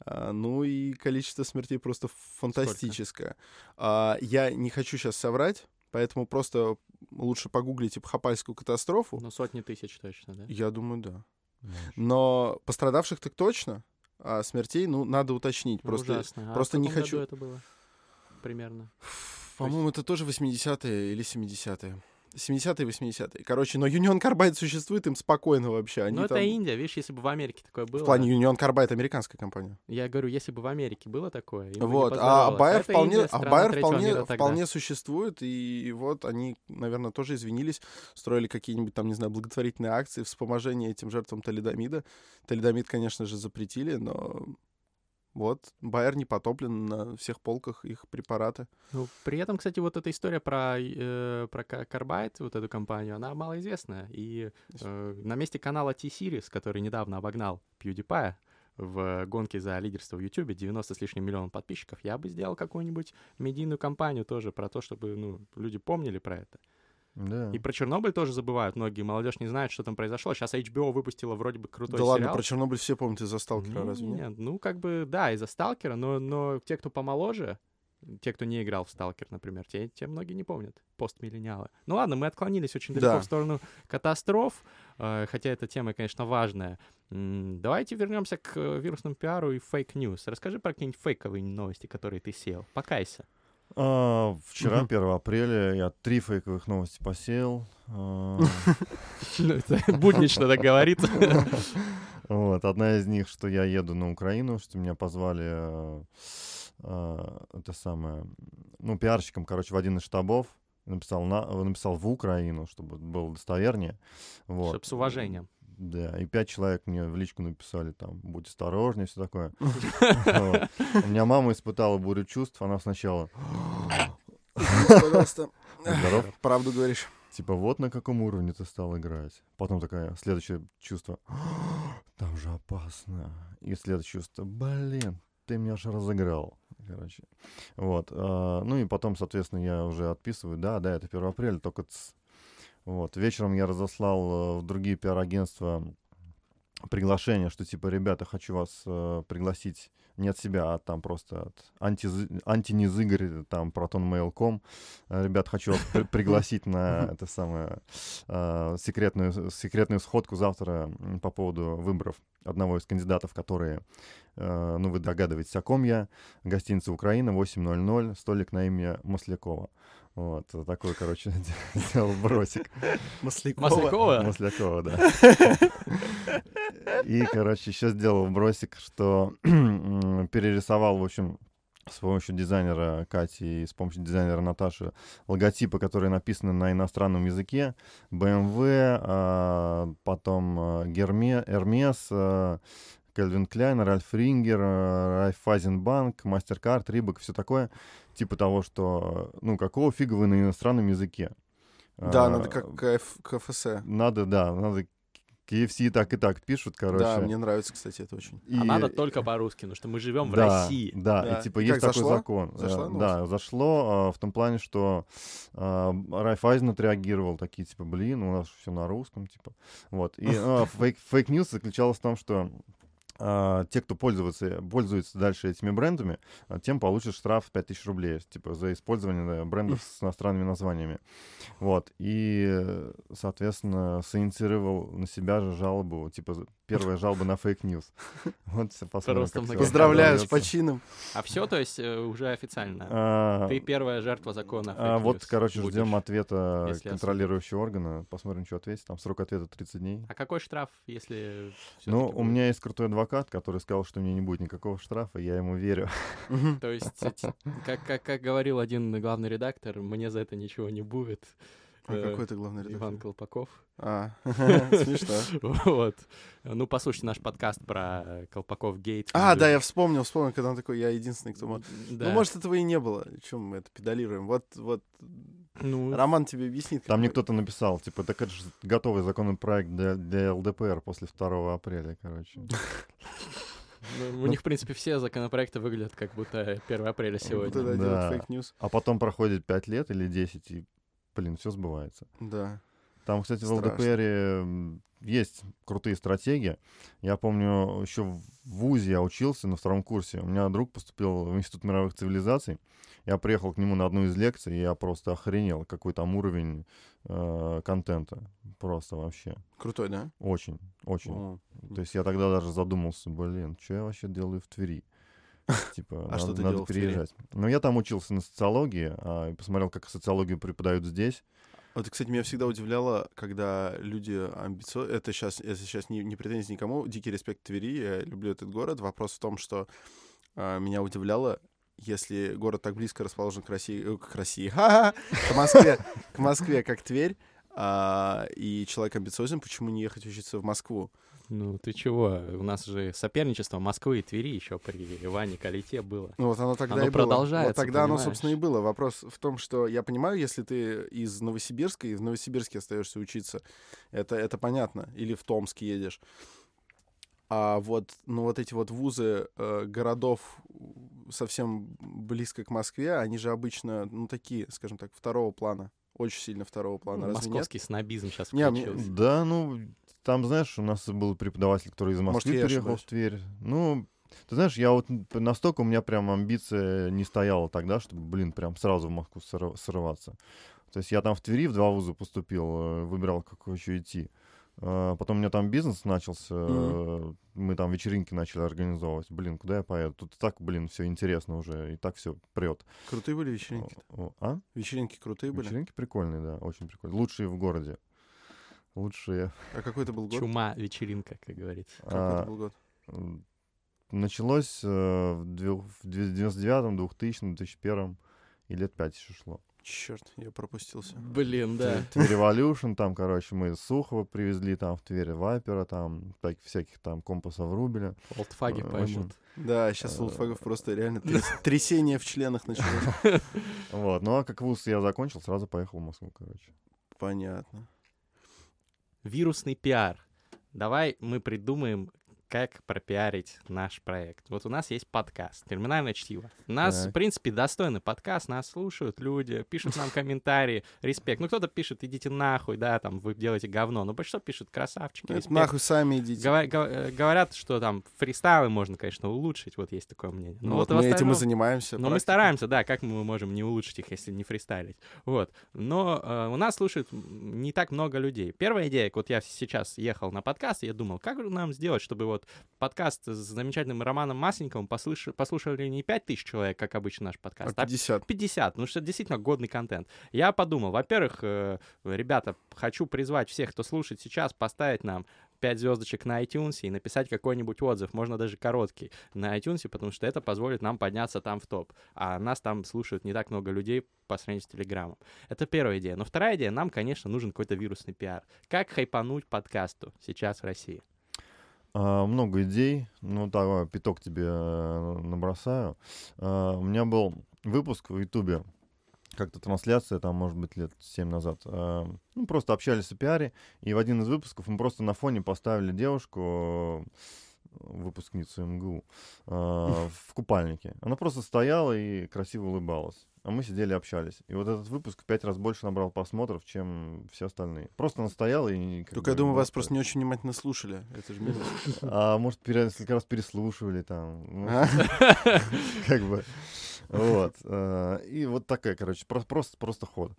А, ну и количество смертей просто фантастическое. А, я не хочу сейчас соврать, поэтому просто лучше погуглите Пхопальскую катастрофу. Ну, сотни тысяч точно, да? Я думаю, да. Но пострадавших так точно, а смертей, ну, надо уточнить. Просто, Ужасно. А просто в не хочу- году это было? Примерно. по-моему, это тоже 80-е или 70-е. 70-е, 80-е. Короче, но Union Carbide существует, им спокойно вообще. Они Ну, это там- Индия, видишь, если бы в Америке такое было. В плане Union Carbide американская компания. Я говорю, если бы в Америке было такое, Вот, а. Байер вполне, Индия, а Байер вполне, вполне существует, и вот они, наверное, тоже извинились, строили какие-нибудь там, не знаю, благотворительные акции, вспоможение этим жертвам талидомида. Талидомид, конечно же, запретили, но вот, Байер не потоплен на всех полках их препараты. Ну, при этом, кстати, вот эта история про, э, про Ка- Carbide, вот эту компанию, она малоизвестная. И э, на месте канала T-Series, который недавно обогнал PewDiePie в гонке за лидерство в YouTube, 90 с лишним миллионов подписчиков, я бы сделал какую-нибудь медийную кампанию тоже про то, чтобы ну, люди помнили про это. Да. И про Чернобыль тоже забывают многие. Молодежь не знает, что там произошло. Сейчас HBO выпустила вроде бы крутой да ладно, сериал. про Чернобыль все помнят из-за Сталкера, разве нет? Ну, как бы, да, из-за Сталкера, но, но те, кто помоложе, те, кто не играл в Сталкер, например, те, те многие не помнят, постмиллениалы. Ну ладно, мы отклонились очень далеко Да. в сторону катастроф, э, хотя эта тема, конечно, важная. Давайте вернемся к э, вирусному пиару и fake news. Расскажи про какие-нибудь фейковые новости, которые ты сеял. Покайся. А, вчера, Мгм. 1 апреля, я три фейковых новости посеял. А, Буднично так говорится. Вот, одна из них, что я еду на Украину, что меня позвали, э, это самое, ну, пиарщиком, короче, в один из штабов, написал, на, написал в Украину, чтобы было достовернее. Вот. Чтоб с уважением. Да, и пять человек мне в личку написали там, будь осторожнее, все такое. У меня мама испытала бурю чувств, она сначала, Пожалуйста. здоров, Правду говоришь. Типа, вот на каком уровне ты стал играть. Потом такая, следующее чувство. Там же опасно. И следующее чувство. Блин, ты меня же разыграл. Короче. Вот. а, ну и потом, соответственно, я уже отписываю. Да, да, это 1 апреля, только ц. Вот. Вечером я разослал э, в другие пиар-агентства приглашение, что типа, ребята, хочу вас э, пригласить не от себя, а там просто от антиз... антинизыгорь, там, protonmail.com. Э, Ребят, хочу вас при- пригласить на это самое э, секретную, секретную сходку завтра по поводу выборов одного из кандидатов, которые, э, ну, вы догадываетесь, о ком я. Гостиница Украина, 8.00, столик на имя Маслякова. Вот, такой, короче, сделал бросик. Маслякова. Маслякова? Маслякова, да. И, короче, еще сделал бросик, что перерисовал, в общем, с помощью дизайнера Кати и с помощью дизайнера Наташи логотипы, которые написаны на иностранном языке. BMW, а, потом а, Герме, Hermes, а, Кельвин Кляйн, Ральф Рингер, а, Райффайзенбанк, Мастеркард, Рибок, все такое. Типа того, что, ну, какого фига вы на иностранном языке? Да, А, надо как КФ, КФС. надо, да, надо KFC и так и так пишут, короче. Да, мне нравится, кстати, это очень. А И- надо только по-русски, потому что мы живем в да, России. Да, Да. и типа И есть как, такой зашло? закон. Э, новость? да, зашло а, в том плане, что а, Райффайзен отреагировал, такие типа, блин, у нас все на русском, типа. Вот. И а, фейк, fake news заключалась в том, что а, те, кто пользуется, пользуется дальше этими брендами, а, те получат штраф 5000 рублей, типа, за использование брендов с иностранными названиями. Вот. И, соответственно, инициировал на себя же жалобу, типа, первая жалоба на fake news. Вот все посмотрим, Поздравляю с почином. А все, то есть, э, уже официально. А, Ты первая жертва закона. а, вот, короче, будешь. ждем ответа контролирующего органа. Посмотрим, что ответит. Там срок ответа 30 дней. А какой штраф, если Ну, у меня есть крутой адвокат, который сказал, что у меня не будет никакого штрафа, я ему верю. То есть, как, как, как говорил один главный редактор, мне за это ничего не будет. А Э, какой ты главный редактор? Иван Колпаков. А, смешно. Вот. Ну, послушайте наш подкаст про Колпаков Гейт. А, да, я вспомнил, вспомнил, когда он такой, я единственный, кто может. Ну, может, этого и не было. Чем мы это педалируем? Вот, вот, Ну, Роман тебе объяснит. Там мне кто-то написал, типа, так это же готовый законопроект для, для ЛДПр после 2 апреля, короче. ну, у них, в принципе, все законопроекты выглядят как будто 1 апреля сегодня. Да. А потом проходит 5 лет или 10, и, блин, все сбывается. Да. Там, кстати, в Страшно. ЛДПР м, есть крутые стратегии. Я помню, еще в ВУЗе я учился на втором курсе. У меня друг поступил в Институт мировых цивилизаций. Я приехал к нему на одну из лекций, и я просто охренел, какой там уровень э, контента. Просто вообще. Крутой, да? Очень, очень. О. То есть я тогда даже задумался, блин, что я вообще делаю в Твери? Типа, А что надо, ты надо делал в переезжать. Ну, я там учился на социологии, а, и посмотрел, как социологию преподают здесь. Вот, кстати, меня всегда удивляло, когда люди амбициозны... Это сейчас, это сейчас не, не претензии никому. Дикий респект Твери, я люблю этот город. Вопрос в том, что а, меня удивляло, если город так близко расположен к России, э, к России, ха-ха, к Москве, к Москве, как Тверь, а, и человек амбициозен, почему не ехать учиться в Москву? Ну, ты чего? У нас же соперничество Москвы и Твери еще при Иване Калите было. Ну вот оно тогда Оно и было. продолжается, Вот тогда оно, понимаешь? собственно, и было. Вопрос в том, что я понимаю, если ты из Новосибирска и в Новосибирске остаешься учиться, это, это понятно. Или в Томск едешь. А вот, ну, вот эти вот вузы э, городов совсем близко к Москве, они же обычно, ну, такие, скажем так, второго плана. Очень сильно второго плана. Ну, Разве нет? московский снобизм сейчас Не, включился. Да, ну, там, знаешь, у нас был преподаватель, который из Москвы я переехал в Тверь. Ну, ты знаешь, я вот настолько у меня прям амбиция не стояла тогда, чтобы, блин, прям сразу в Москву сры- срываться. То есть я там в Твери в два вуза поступил, э, выбирал, какой еще идти. А, Потом у меня там бизнес начался, э, мы там вечеринки начали организовывать. Блин, куда я поеду? Тут так, блин, все интересно уже, и так все прет. Крутые были вечеринки? А? Вечеринки крутые были? Вечеринки прикольные, да, очень прикольные. Лучшие в городе. Лучшие. А какой это был год? Чума вечеринка, как говорится. Какой А, это был год? Началось э, в две- в 99-м, 2000-м, 2001 и лет пять еще шло. Черт, я пропустился. Блин, да. Тверь Revolution, там, короче, мы из Сухова привезли, там, в Тверь Вайпера, там, так, всяких там компасов Рубеля. Олдфаги Э, поймут. общем, Да, сейчас Э, Лутфагов просто реально тряс- трясение в членах началось. Вот, ну а как вуз я закончил, сразу поехал в Москву, короче. Понятно. Вирусный пиар. Давай мы придумаем как пропиарить наш проект. Вот у нас есть подкаст «Терминальное чтиво». Нас, Так. в принципе, достойный подкаст, нас слушают люди, пишут нам комментарии, респект. Ну, кто-то пишет, идите нахуй, да, там, вы делаете говно. Но большинство пишет, красавчики, респект. нахуй сами идите. Гова- гова- э, Говорят, что там фристайлы можно, конечно, улучшить, вот есть такое мнение. Ну, вот в мы этим и занимаемся. но мы практикой. стараемся, да, как мы можем не улучшить их, если не фристайлить. Вот. Но э, у нас слушают не так много людей. Первая идея, вот я сейчас ехал на подкаст, и я думал, как нам сделать, чтобы вот подкаст с замечательным Романом Масленниковым послуш- послушали не 5000 человек, как обычно наш А подкаст, а 50. 50, ну что действительно годный контент. Я подумал, во-первых, э, ребята, хочу призвать всех, кто слушает сейчас, поставить нам 5 звездочек на iTunes и написать какой-нибудь отзыв, можно даже короткий, на iTunes, потому что это позволит нам подняться там в топ. А нас там слушают не так много людей по сравнению с Телеграмом. Это первая идея. Но вторая идея, нам, конечно, нужен какой-то вирусный пиар. Как хайпануть подкасту сейчас в России? А, много идей. Ну, давай, пяток тебе э, набросаю. А, у меня был выпуск в Ютубе, как-то трансляция, там, может быть, лет 7 назад. А, ну, просто общались о пиаре, и в один из выпусков мы просто на фоне поставили девушку, э, выпускницу МГУ, а, в купальнике. Она просто стояла и красиво улыбалась. А мы сидели и общались. И вот этот выпуск в пять раз больше набрал просмотров, чем все остальные. Просто она стояла и... Только я бы, думаю, вас просто не очень внимательно слушали. Это же минус. а может, несколько раз переслушивали там. ну? Как бы. Вот. э, И вот такая, короче, про- просто, просто ход.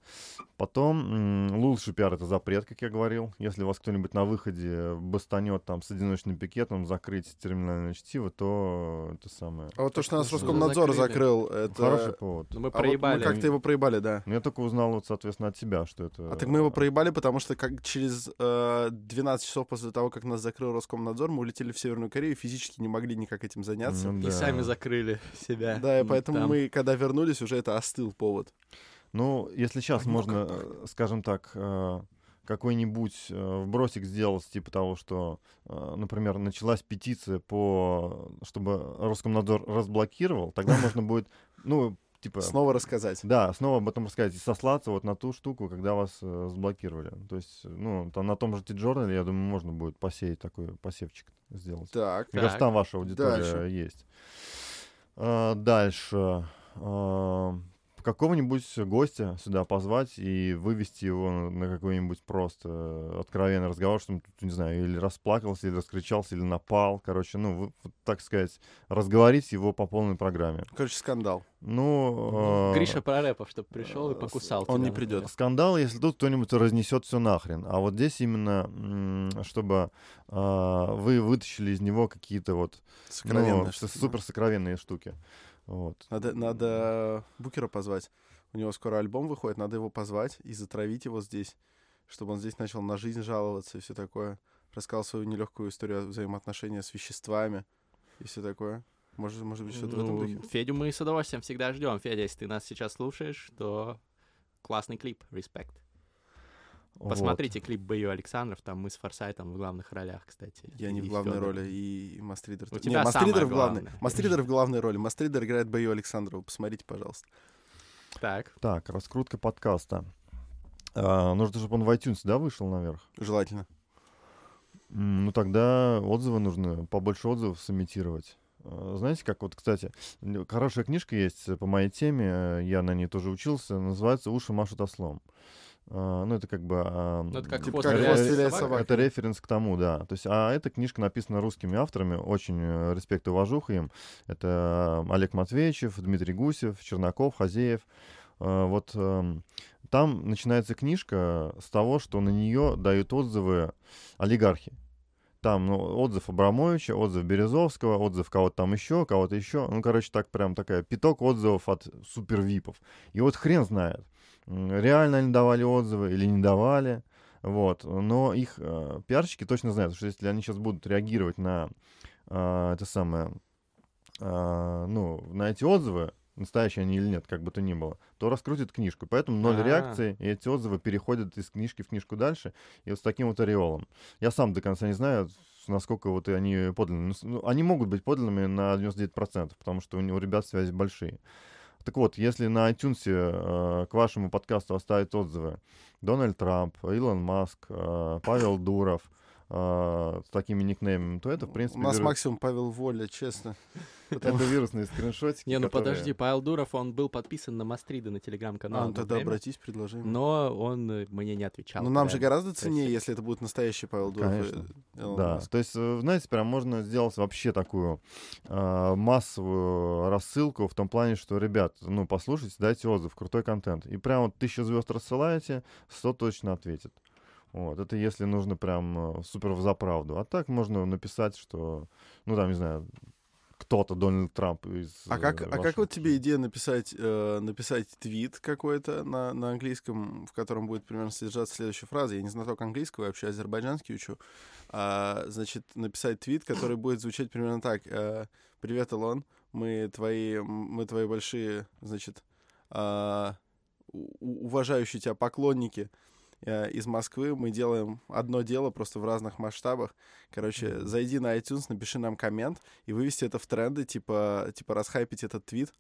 Потом лучший пиар — это запрет, как я говорил. Если вас кто-нибудь на выходе бастанет там с одиночным пикетом закрыть терминальное чтиво, то это самое... А вот то, что нас Роскомнадзор закрыли. закрыл, это... Хороший повод. Ну, мы А вот проебали. мы как-то его проебали, да. Но я только узнал, вот, соответственно, от тебя, что это... А так мы его проебали, потому что как через э, 12 часов после того, как нас закрыл Роскомнадзор, мы улетели в Северную Корею, физически не могли никак этим заняться. Ну И сами закрыли себя. Да, и поэтому там. Мы, когда вернулись, уже это остыл повод. Ну, если сейчас Ой, ну можно, как э, скажем так, э, какой-нибудь э, вбросик сделать, типа того, что, например, началась петиция по, чтобы Роскомнадзор разблокировал, тогда можно будет, ну, типа... Снова рассказать. Да, снова об этом рассказать и сослаться вот на ту штуку, когда вас э, заблокировали. То есть, ну, там на том же T-Journal, я думаю, можно будет посеять такой посевчик сделать. Так. Мне кажется, Так. там ваша аудитория Дальше. есть. А, дальше. Какого-нибудь гостя сюда позвать и вывести его на- какой-нибудь просто откровенный разговор, что он тут, не знаю, или расплакался, или раскричался, или напал. Короче, ну, вы- вот, так сказать, разговорить его по полной программе. Короче, скандал. Ну, Гриша Прорепов, чтобы пришел и с- покусал он тебя, не придет. например. Скандал, если тут кто-нибудь разнесет все нахрен. А вот здесь именно, чтобы вы вытащили из него какие-то вот ну, что-то. супер сокровенные штуки. Вот. Надо, надо Букера позвать. У него скоро альбом выходит, надо его позвать и затравить его здесь, чтобы он здесь начал на жизнь жаловаться и все такое. Рассказал свою нелегкую историю взаимоотношения с веществами и все такое. Может, может быть, что-то в этом Ну, духе. Федю мы с удовольствием всегда ждем. Федя, если ты нас сейчас слушаешь, то классный клип, респект. Вот. Посмотрите клип Бою Александров, там мы с Форсайтом в главных ролях, кстати. Я не и в главной Фёдор. роли, и Мастридер. У Не, тебя Мастридер самое в главной. главное. Мастридер в главной роли. Мастридер играет Бою Александрова. Посмотрите, пожалуйста. Так, Так, раскрутка подкаста. А, нужно, чтобы он в iTunes, да, вышел наверх? Желательно. Ну, тогда отзывы нужно, побольше отзывов сымитировать. А, Знаете, как вот, кстати, хорошая книжка есть по моей теме, э, я на ней тоже учился, называется «Уши машут ослом». А, Ну, это как бы... а, Ну, это как Типа хвост как хвост виляет собака. Это референс к тому, да. То есть, а эта книжка написана русскими авторами, очень э, респект и уважуха им. Это э, Олег Матвеевичев, Дмитрий Гусев, Чернаков, Хазеев. Э, Вот эм, там начинается книжка с того, что на нее дают отзывы олигархи. Там ну, отзыв Абрамовича, отзыв Березовского, отзыв кого-то там еще, кого-то еще. Ну, короче, так прям такая пяток отзывов от супервипов. И вот хрен знает, реально они давали отзывы или не давали. Вот. Но их э, пиарщики точно знают, что если они сейчас будут реагировать на э, это самое, э, ну, на эти отзывы, настоящие они или нет, как бы то ни было, то раскрутит книжку. Поэтому ноль А. реакции, и эти отзывы переходят из книжки в книжку дальше, и вот с таким вот ореолом. Я сам до конца не знаю, насколько вот они подлинны. Ну, Ну, они могут быть подлинными на 99%, потому что у него ребят связи большие. Так вот, если на iTunes э, к вашему подкасту оставить отзывы Дональд Трамп, Илон Маск, э, Павел Дуров, с такими никнеймами, то это, в принципе... У нас вирус- максимум Павел Воля, честно. Это вирусные скриншотики. Не, ну подожди, Павел Дуров, он был подписан на Мастрида на А, телеграм-канал. ну одно тогда обратись, предложи. Но он э, мне не отвечал. Ну нам же гораздо ценнее, если это будет настоящий Павел Дуров. Да, то есть, э, знаете, прям можно сделать вообще такую а, массовую рассылку в том плане, что, ребят, ну, послушайте, дайте отзыв, крутой контент. И прям вот тысячу звезд рассылаете, 100 точно ответит. Вот, это если нужно прям э, супер в заправду. А так можно написать, что, ну, там, не знаю, кто-то, Дональд Трамп из... А как, э, а как вот тебе идея написать, э, написать твит какой-то на, на английском, в котором будет примерно содержаться следующая фраза? Я не знаток английского, я вообще азербайджанский учу. А, значит, написать твит, который будет звучать примерно так. э, Привет, Илон, мы твои, мы твои большие, значит, у- уважающие тебя поклонники э, из Москвы. Мы делаем одно дело просто в разных масштабах. Короче, зайди на iTunes, напиши нам коммент и вывести это в тренды, типа, типа расхайпить этот твит.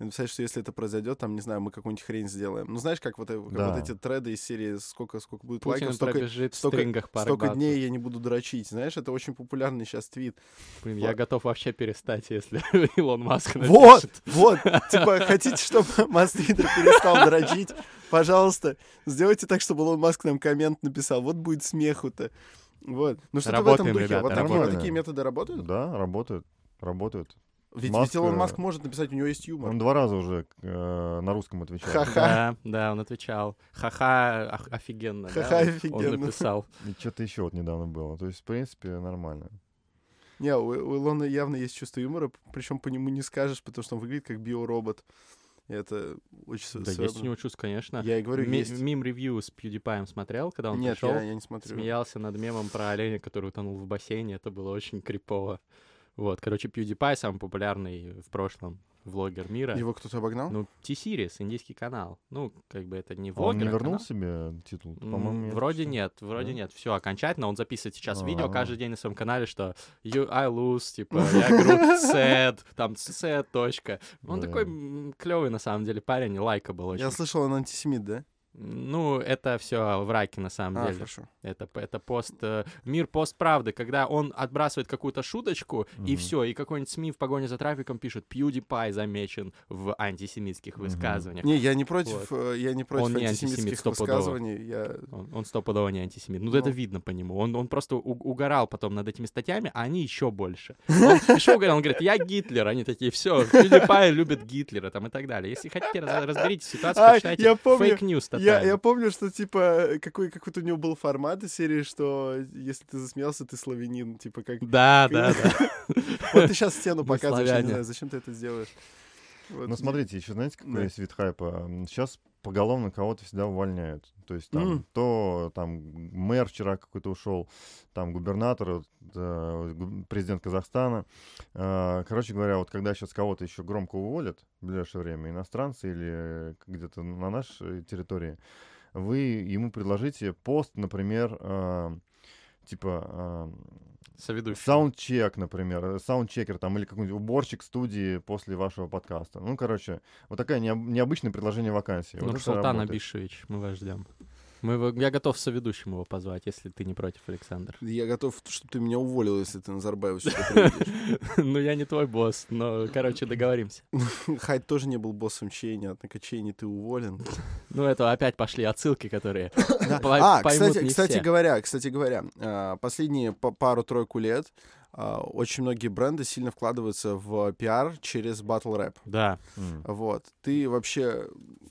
И написать, что если это произойдет, там, не знаю, мы какую-нибудь хрень сделаем. Ну, знаешь, как вот, э- как Да. вот эти треды из серии «Сколько, сколько будет Путин лайков, столько, в столько- столько дней я не буду дрочить». Знаешь, это очень популярный сейчас твит. Блин, я Вот. готов вообще перестать, если Илон Маск Вот, напишет. вот, типа, хотите, чтобы Мастридер перестал дрочить? Пожалуйста, сделайте так, чтобы Илон Маск нам коммент написал. Вот будет смеху-то. Вот. Ну что-то в этом Работаем, духе. ребята, вот, вот нормально. такие методы работают? Да, работают, работают. Ведь, Маск, ведь Илон э, Маск может написать, у него есть юмор. Он два раза уже э, на русском отвечал. Ха-ха. Да, да, он отвечал. Ха-ха, офигенно. да, Ха-ха, он- офигенно. Он написал. И что-то еще вот недавно было. То есть, в принципе, нормально. Не, у, у Илона явно есть чувство юмора, причем по нему не скажешь, потому что он выглядит как биоробот. И это очень Да есть у него чувство, конечно. Я и говорю, Ми- есть. Мим-ревью с PewDiePie смотрел, когда он Нет, пришел. я, я не смотрю. смеялся над мемом про оленя, который утонул в бассейне. Это было очень крипово. Вот, короче, PewDiePie самый популярный в прошлом влогер мира. Его кто-то обогнал? Ну, T-Series, индийский канал. Ну, как бы это не А он влогер, не а вернул канал. себе титул? По-моему, Вроде нет, вроде Да? нет. Все, окончательно. Он записывает сейчас видео А. каждый день на своем канале, что you, I lose, типа, я говорю sad, там sad, точка. Он такой клевый на самом деле парень, лайка был очень. Я слышал, он антисемит, да? Ну, это все в раке на самом А, деле. хорошо. Это, это пост... э, мир постправды, когда он отбрасывает какую-то шуточку, и Мгм. все, и какой-нибудь СМИ в погоне за трафиком пишет PewDiePie замечен в антисемитских Мгм. высказываниях. Не, я не против, э, я не против Он не антисемит, антисемитских высказываний. Я... Он, он стопудово не антисемит. Ну, Ну. это видно по нему. Он, он просто у- угорал потом над этими статьями, а они еще больше. Он еще угорал, он говорит, я Гитлер. Они такие, все, PewDiePie любит Гитлера там и так далее. Если хотите раз- разберитесь в ситуации, А, почитайте fake news Я, я помню, что типа какой какой-то у него был формат из серии, что если ты засмеялся, ты славянин, типа как. Да, да, да. Вот ты сейчас стену показываешь, не знаю, зачем ты это сделаешь. Вот. Ну, смотрите, еще знаете, какой Да. есть вид хайпа? Сейчас поголовно кого-то всегда увольняют. То есть там М. то там мэр вчера какой-то ушел, там губернатор, э, президент Казахстана. Э, Короче говоря, вот когда сейчас кого-то еще громко уволят в ближайшее время, иностранцы или где-то на нашей территории, вы ему предложите пост, например, э, типа э, Соведущий. Саундчек, например, э, саундчекер там или какой-нибудь уборщик студии после вашего подкаста. Ну, короче, вот такое необ- необычное предложение вакансии. Вот Ну. Абишевич, мы вас ждем. Мы я готов соведущим его позвать, если ты не против, Александр. Я готов, чтобы ты меня уволил, если ты Назарбаева сюда. Ну, я не твой босс, но, короче, договоримся. Хайд тоже не был боссом Чейни, однако Чейни ты уволен. Ну, это опять пошли отсылки, которые А, кстати, говоря, кстати говоря, а, последние па- пару-тройку лет очень многие бренды сильно вкладываются в пиар через батл рэп. Да. Вот. Ты вообще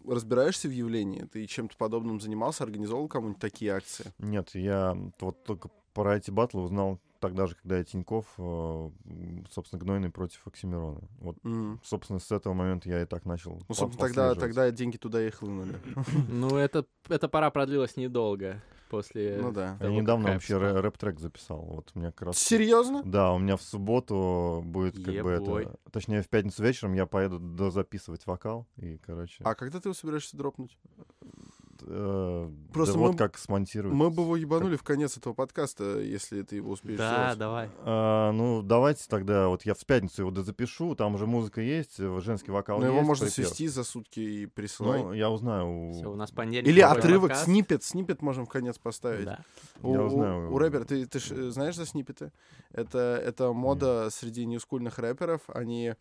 разбираешься в явлении? Ты чем-то подобным занимался, организовал кому-нибудь такие акции? Нет, я вот только про эти батлы узнал тогда же, когда я Тиньков, м, собственно, Гнойный против Оксимирона. Вот, М. собственно, с этого момента я и так начал Ну, собственно, тогда, тогда деньги туда и хлынули. Ну, это, эта пора продлилась недолго после Ну да. Я того, недавно как вообще рэ- рэп-трек записал. Вот у меня как раз... Серьезно? Да, у меня в субботу будет как бы Ебой. это... Точнее, в пятницу вечером я поеду дозаписывать вокал. И, короче... А когда ты его собираешься дропнуть? Э, Просто да мы вот как смонтируют. Мы бы его ебанули в конец этого подкаста, если ты его успеешь Да, сделать. давай. А, ну, давайте тогда, вот я в пятницу его запишу, там уже музыка есть, э, женский вокал Но есть. его можно припев. свести за сутки и присылать. Ну, я узнаю. у- Все, у нас понедельник. Или отрывок, подкаст. снипет, снипет можем в конец поставить. Да. У, Я у- узнаю. у рэпера, ты, ты ж, э, знаешь за снипеты? Это, это мода среди ньюскульных рэперов. Они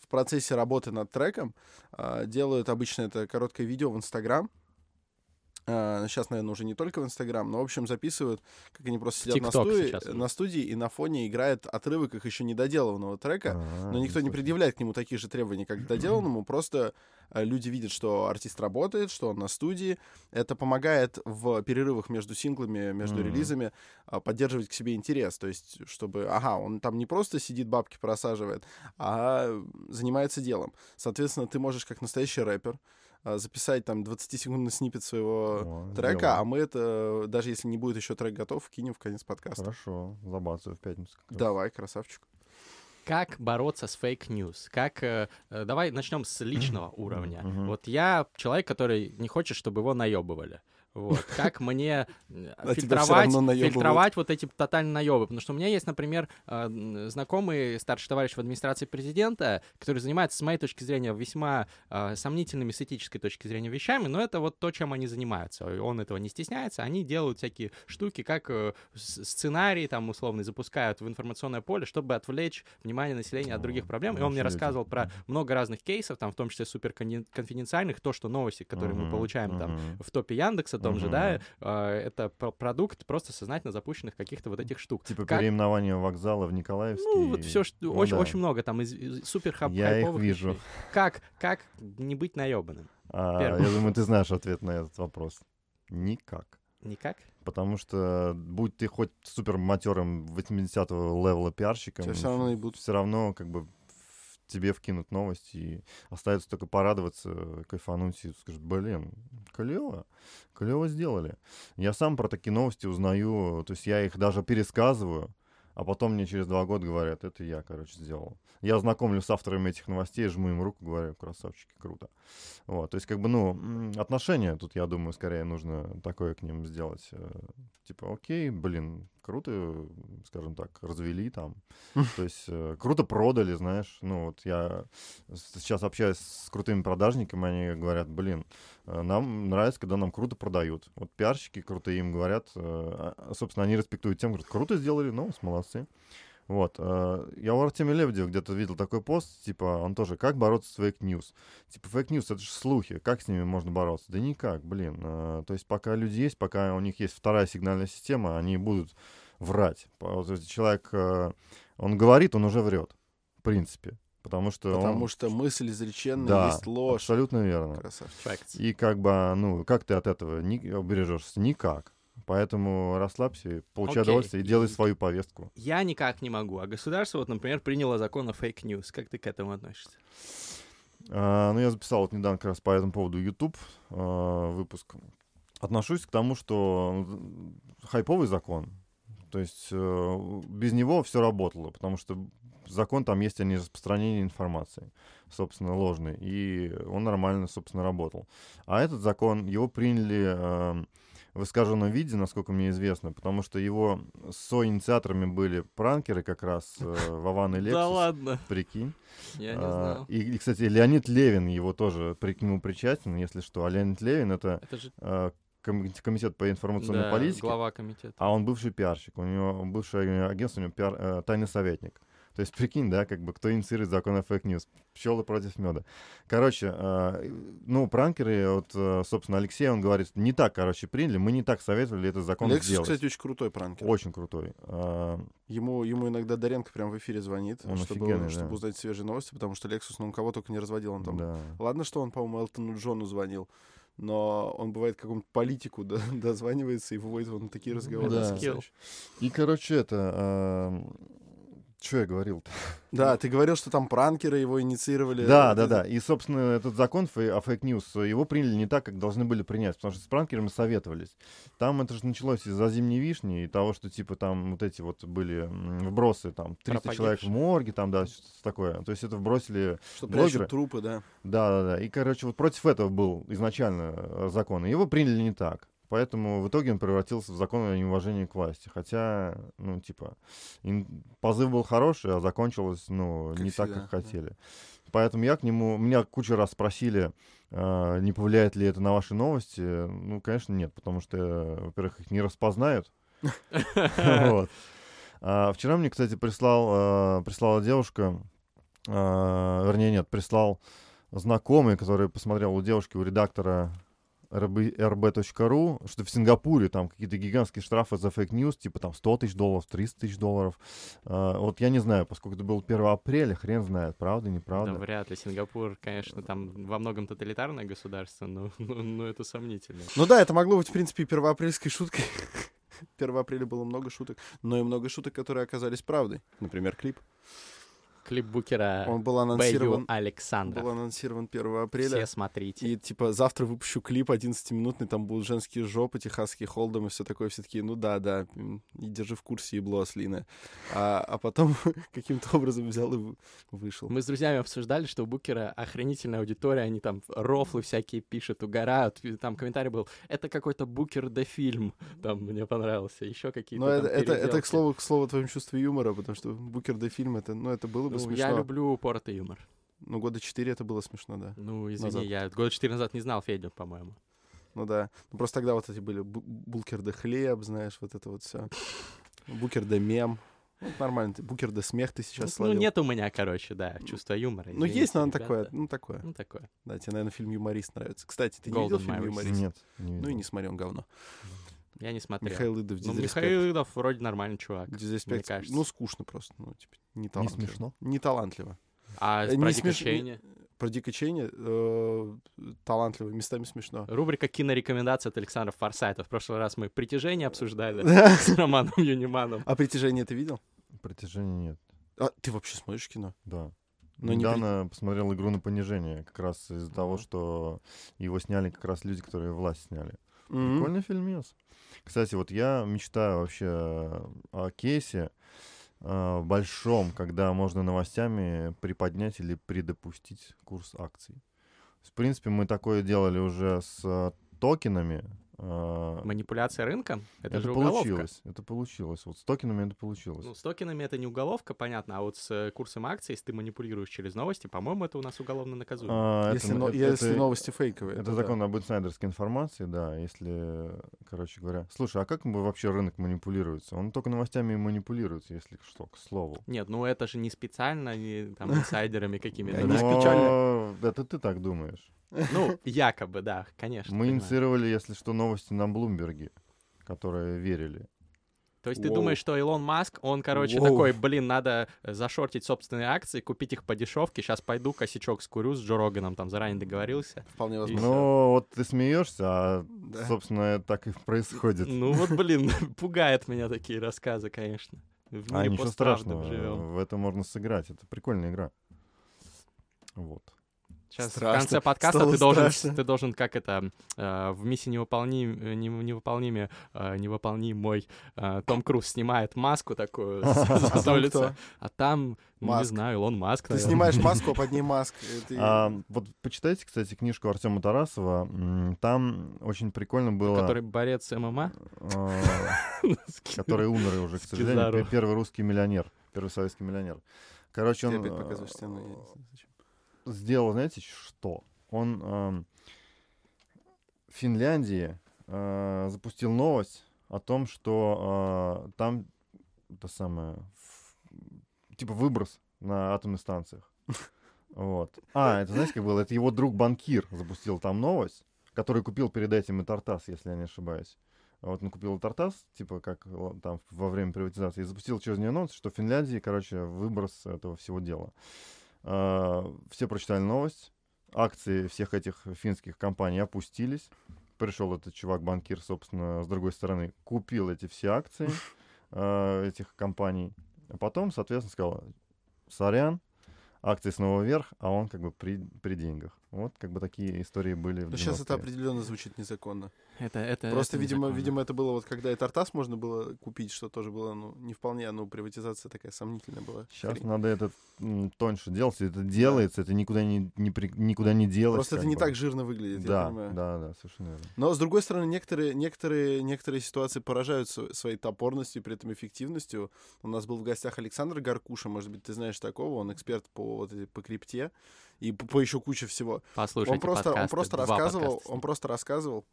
в процессе работы над треком а, делают обычно это короткое видео в Инстаграм. Сейчас, наверное, уже не только в Инстаграм, но, в общем, записывают, как они просто сидят на, студии, сейчас на студии, и на фоне играет отрывок их еще недоделанного трека. А, Но никто не предъявляет к нему таких же требований, как к доделанному. Просто э, люди видят, что артист работает, что он на студии. Это помогает в перерывах между синглами, между Мгм. релизами а, поддерживать к себе интерес. То есть, чтобы, ага, он там не просто сидит, бабки просаживает, а занимается делом. Соответственно, ты можешь, как настоящий рэпер, а, записать там 20-секундный snippet своего О, трека, сделаю. а мы это, даже если не будет еще трек готов, кинем в конец подкаста. Хорошо, забацаю в пятницу. как раз. Давай, красавчик. Как бороться с fake news? Как... э, э, давай начнем с личного уровня. Вот я человек, который не хочет, чтобы его наебывали. Вот. Как мне э, А фильтровать, вот эти тотально наебы? Потому что у меня есть, например, э, знакомый старший товарищ в администрации президента, который занимается, с моей точки зрения, весьма э, сомнительными с этической точки зрения вещами, но это вот то, чем они занимаются. Он этого не стесняется. Они делают всякие штуки, как с- сценарий, там, условно, запускают в информационное поле, чтобы отвлечь внимание населения от других проблем. И он мне рассказывал про много разных кейсов, там, в том числе супер конфиденциальных, то, что новости, которые мы получаем там в топе Яндекса, том же, да, э, это про- продукт просто сознательно запущенных каких-то вот этих штук. Типа Как- переименование вокзала в Николаевский. Ну, вот все, что Ну очень, да. очень много там из, из супер хап- Я их вижу. вещей. Как, как не быть наебанным? А, Первый. я думаю, ты знаешь ответ на этот вопрос. Никак. Никак? Потому что будь ты хоть супер матерым 80-го левела пиарщиком, всё равно ебут. все равно как бы тебе вкинут новости, и остается только порадоваться, кайфануть и скажут, блин, клево, клево сделали. Я сам про такие новости узнаю, то есть я их даже пересказываю, а потом мне через два года говорят, это я, короче, сделал. Я знакомлю с авторами этих новостей, жму им руку, говорю, красавчики, круто. Вот, то есть, как бы, ну, отношение тут, я думаю, скорее нужно такое к ним сделать. э, Типа, окей, блин, круто, скажем так, развели там. То есть, э, круто продали, знаешь. Ну, вот я сейчас общаюсь с крутыми продажниками, они говорят, блин, э, нам нравится, когда нам круто продают. Вот пиарщики крутые им говорят, а, собственно, они респектуют тем, говорят, круто сделали, ну, молодцы. Вот. э, Я у Артемия Лебедева где-то видел такой пост, типа, он тоже, как бороться с fake news? Типа, fake news — это же слухи, как с ними можно бороться? Да никак, блин. э, То есть пока люди есть, пока у них есть вторая сигнальная система, они будут врать. Вот если человек, э, он говорит, он уже врет, в принципе. Потому что Потому он... что мысль изреченная Да, есть ложь. абсолютно верно. Красавчик. И как бы, ну, как ты от этого не убережешься? Никак. Поэтому расслабься, получай Окей. удовольствие и делай свою повестку. Я никак не могу. А государство, вот, например, приняло закон о fake news. Как ты к этому относишься? А, ну, я записал вот недавно как раз по этому поводу YouTube а, выпуск. Отношусь к тому, что хайповый закон. То есть э, без него все работало, потому что закон там есть о нераспространении информации, собственно, ложной, и он нормально, собственно, работал. А этот закон, его приняли э, в искаженном виде, насколько мне известно, потому что его соинициаторами были пранкеры как раз, э, Вован и Лексус, Да ладно. прикинь. Я не А, знал. И, и, кстати, Леонид Левин его тоже при, к нему причастен, если что. А Леонид Левин — это Это же э, ком- комитет по информационной да, политике, глава комитета. а он бывший пиарщик. У него бывшее агентство, у него пиар, э, тайный советник. То есть, прикинь, да, как бы кто инициирует закон о fake news. Пчелы против меда. Короче, э, ну, пранкеры, вот, э, собственно, Алексей, он говорит, не так, короче, приняли, мы не так советовали этот закон Лексус, сделать. кстати, очень крутой пранкер. Очень крутой. А, Ему, ему иногда Доренко прям в эфире звонит, Он чтобы, офигенный, чтобы да. узнать свежие новости, потому что Лексус, ну, он кого только не разводил. Он там... да. Ладно, что он, по-моему, Элтону Джону звонил, но он бывает какому-то политику да, дозванивается и выводит на такие разговоры. Да. И, короче, это... Что я говорил-то? Да, ты говорил, что там пранкеры его инициировали. Да, да, да. И, собственно, этот закон о fake news, его приняли не так, как должны были принять, потому что с пранкерами советовались. Там это же началось из-за зимней вишни и того, что, типа, там вот эти вот были вбросы, там, 300 Про человек в морге, там, да, что-то такое. То есть это вбросили Что блогеры. прячут трупы, да. Да, да, да. И, короче, вот против этого был изначально э, закон. И его приняли не так. Поэтому в итоге он превратился в закон о неуважении к власти. Хотя, ну, типа, позыв был хороший, а закончилось, ну, Как не так, всегда, как да. хотели. Поэтому я к нему... Меня кучу раз спросили, э, не повлияет ли это на ваши новости. Ну, конечно, нет, потому что, во-первых, их не распознают. А Вчера мне, кстати, прислал, э, прислала девушка, вернее, нет, прислал знакомый, который посмотрел у девушки, у редактора rb.ru, что в Сингапуре там какие-то гигантские штрафы за fake news, типа там 100 тысяч долларов, 300 тысяч долларов. А, Вот я не знаю, поскольку это было 1 апреля, хрен знает, правда, Да неправда. вряд ли. Сингапур, конечно, там во многом тоталитарное государство, но, но, но это сомнительно. Ну да, это могло быть, в принципе, первоапрельской шуткой. 1 апреля было много шуток, но и много шуток, которые оказались правдой. Например, клип. Клип Букера Он был анонсирован, Александра. был анонсирован 1 апреля. Все смотрите. И типа завтра выпущу клип 11-минутный, там будут женские жопы, техасские холдом и все такое. Все такие, ну да, да, и держи в курсе, ебло ослиное. А, а потом каким-то образом взял и вы- вышел. Мы с друзьями обсуждали, что у Букера охренительная аудитория, они там рофлы всякие пишут, угорают. Там комментарий был, это какой-то Букер де фильм, там мне понравился, еще какие-то Но там это, это, это, к слову, к слову твоем чувстве юмора, потому что Букер де фильм, это, ну, это было бы Ну, смешно. я люблю упоротый юмор. Ну, года четыре это было смешно, да. Ну, извини, Назад. я года четыре назад не знал Федю, по-моему. Ну да. Ну, просто тогда вот эти были бу- Букер де хлеб, знаешь, вот это вот все. Букер де мем. Ну, нормально. ты- Букер де смех ты сейчас Ну, словил. нет у меня, короче, да, чувства юмора. Ну, есть, но оно извините, такое, ну, такое. Ну, такое. Да, тебе, наверное, фильм «Юморист» нравится. Кстати, ты не Golden видел фильм. «Юморист»? Нет, не Ну и видел. не смотри, он говно. Я не смотрел. Михаил Идов, ну, дизреспект. Михаил Идов вроде нормальный чувак. Дизреспект. кажется. Ну, скучно просто. Ну, типа, не Не талантливо. смешно? Не талантливо. А Э, про не смеш- Чейни? Про Дика Чейни э, талантливо, местами смешно. Рубрика «Кинорекомендация» от Александра Форсайта. В прошлый раз мы «Притяжение» обсуждали с Романом Юниманом. А «Притяжение» ты видел? Притяжения нет, А, ты вообще смотришь кино? да. Но не при- Недавно посмотрел «Игру на понижение», как раз из-за того, что его сняли как раз люди, которые власть сняли. Мгм. Прикольный фильмец. Кстати, вот я мечтаю вообще о кейсе э, большом, когда можно новостями приподнять или предопустить курс акций. В принципе, мы такое делали уже с э, токенами. Э, Манипуляция рынком? Это, это же уголовка. получилось. Это получилось. Вот с токенами это получилось. Ну, с токенами это не уголовка, понятно, а вот с э, курсом акций, если ты манипулируешь через новости, по-моему, это у нас уголовно наказуемо. А, это- Если, но- это- если это- новости фейковые. Это да. закон об инсайдерской информации, да, если, короче говоря. Слушай, а как вообще рынок манипулируется? Он только новостями и манипулируется, если что, к слову. Нет, ну это же не специально, не там инсайдерами какими-то, Это ты так думаешь. Ну, якобы, да, конечно. Мы понимаю. инициировали, если что, новости на Блумберге, которые верили. То есть ты думаешь, что Илон Маск, он, короче, Воу. такой, блин, надо э, зашортить собственные акции, купить их по дешевке, сейчас пойду косячок скурю с Джо Роганом, там заранее договорился. Вполне возможно. Ну, вот ты смеешься, а, Да. собственно, так и происходит. Ну вот, блин, пугает меня такие рассказы, конечно. В А мире ничего постправды страшного, живем. в это можно сыграть. Это прикольная игра. Вот. Сейчас в Страшно. конце подкаста Стало ты должен, страшно. ты должен, как это, э, в миссии невыполним, э, не- невыполниме, э, невыполнимой, э, Том Круз снимает маску такую с- А кто? а там, ну, не знаю, Илон Маск, Ты наверное. снимаешь маску, а под ней маск. ты- А, вот почитайте, кстати, книжку Артема Тарасова. Там очень прикольно было... который борец ММА. а, который умер уже, к сожалению, первый русский миллионер, первый советский миллионер. Короче, Ты он опять э, показываешь сцену. я не знаю, зачем. Сделал, знаете, что? Он эм, в Финляндии э, запустил новость о том, что э, там это самое, ф- типа выброс на атомных станциях. Вот. А, это знаете, как было? Это его друг банкир запустил там новость, который купил перед этим и Тартас, если я не ошибаюсь. Вот он купил Тартас, типа как л- там во время приватизации, и запустил через нее анонс, что в Финляндии, короче, выброс этого всего дела. А, Все прочитали новость, акции всех этих финских компаний опустились. Пришел этот чувак-банкир, собственно, с другой стороны, купил эти все акции э, этих компаний. А потом, соответственно, сказал, сорян, акции снова вверх, а он как бы при, при деньгах. Вот как бы такие истории были в Но сейчас это 90-е. определенно звучит незаконно. Это, это, Просто, это видимо, незаконно. видимо, это было вот когда и Тартас можно было купить, что тоже было, ну, не вполне, ну, приватизация такая сомнительная была. Сейчас Хрень. надо это м, тоньше делать. Это делается, это никуда не, не при- никуда не делается. Просто это не бы. так жирно выглядит, я Да, понимаю. да, да, совершенно верно. Но, с другой стороны, некоторые, некоторые, некоторые ситуации поражают св- своей топорностью и при этом эффективностью. У нас был в гостях Александр Гаркуша, может быть, ты знаешь такого, он эксперт по, вот, по крипте и по, по еще куче всего. Послушайте он просто, он подкасты, просто два рассказывал, подкаста он просто рассказывал,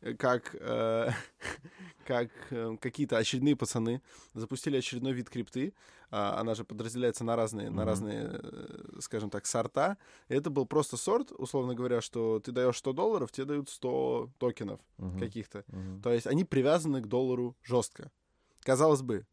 э, как, э, как э, какие-то очередные пацаны запустили очередной вид крипты. А, она же подразделяется на разные, на Мгм. разные, э, скажем так, сорта. И это был просто сорт, условно говоря, что ты даешь 100 долларов, тебе дают 100 токенов Мгм, каких-то. мгм. То есть они привязаны к доллару жестко. Казалось бы.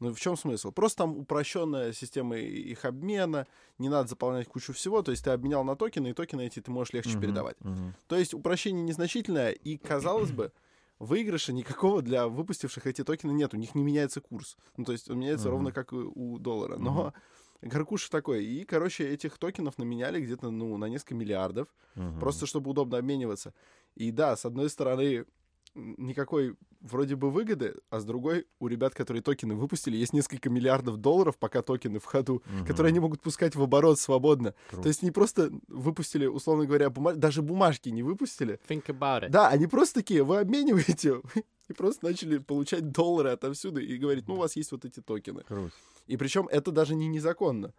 Ну в чем смысл? Просто там упрощенная система их обмена, не надо заполнять кучу всего, то есть ты обменял на токены, и токены эти ты можешь легче Мгм, передавать. мгм. То есть упрощение незначительное, и, казалось бы, выигрыша никакого для выпустивших эти токены нет, у них не меняется курс. Ну, то есть он меняется Мгм. ровно как у доллара. Но Гаркуш такой. И, короче, этих токенов наменяли где-то, ну, на несколько миллиардов, Мгм. просто чтобы удобно обмениваться. И да, с одной стороны, никакой вроде бы выгоды, а с другой, у ребят, которые токены выпустили, есть несколько миллиардов долларов, пока токены в ходу, Мгм. которые они могут пускать в оборот свободно. Круто. То есть не просто выпустили, условно говоря, бума- даже бумажки не выпустили. Think about it. Да, они просто такие, вы обмениваете, и просто начали получать доллары отовсюду и говорить, ну, у вас есть вот эти токены. Круто. И причем это даже не незаконно,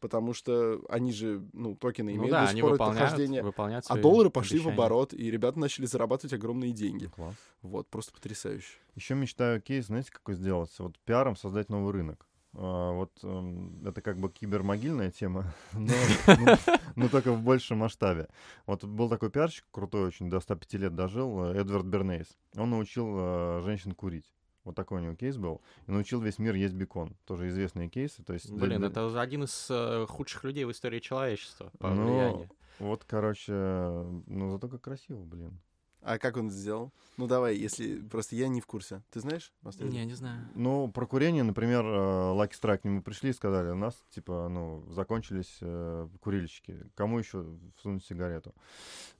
потому что они же, ну, токены Ну имеют да, до они сих пор выполняют, прохождение. выполняют А доллары пошли в обещания. оборот, и ребята начали зарабатывать огромные деньги. Класс. Вот, просто потрясающе. Еще мечтаю кейс, знаете, какой сделать? Вот пиаром создать новый рынок. А, вот эм, это как бы кибермогильная тема, но, но- но только в большем масштабе. Вот был такой пиарщик крутой очень, до 105 лет дожил, э, Эдвард Бернейс. Он научил э, женщин курить. Вот такой у него кейс был. И научил весь мир есть бекон. Тоже известные кейсы. То есть Блин, для- это один из э, худших людей в истории человечества по Ну, влиянию. Вот, короче, ну зато как красиво, блин. А как он это сделал? Ну, давай, если... Просто я не в курсе. Ты знаешь? Мастерин? Не, не знаю. Ну, про курение, например, э, Lucky Strike к нему пришли и сказали, у нас, типа, ну, закончились э, курильщики. Кому еще всунуть сигарету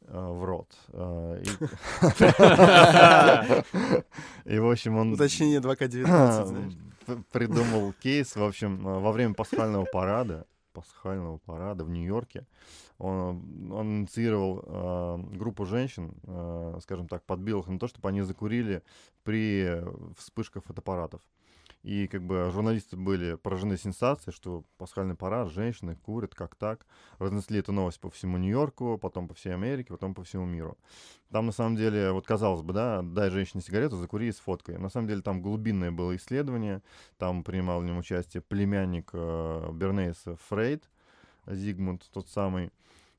э, в рот? Э, И, в общем, он Уточнение 2К19, знаешь? п- придумал кейс, в общем, во время пасхального парада, пасхального парада в Нью-Йорке, он, он инициировал э, группу женщин, э, скажем так, подбил их на то, чтобы они закурили при вспышках фотоаппаратов. И как бы журналисты были поражены сенсацией, что пасхальный парад, женщины курят, как так. Разнесли эту новость по всему Нью-Йорку, потом по всей Америке, потом по всему миру. Там на самом деле, вот казалось бы, да, дай женщине сигарету, закури и сфоткай. На самом деле там глубинное было исследование, там принимал в нем участие племянник э, Бернейса Фрейд, Зигмунд тот самый.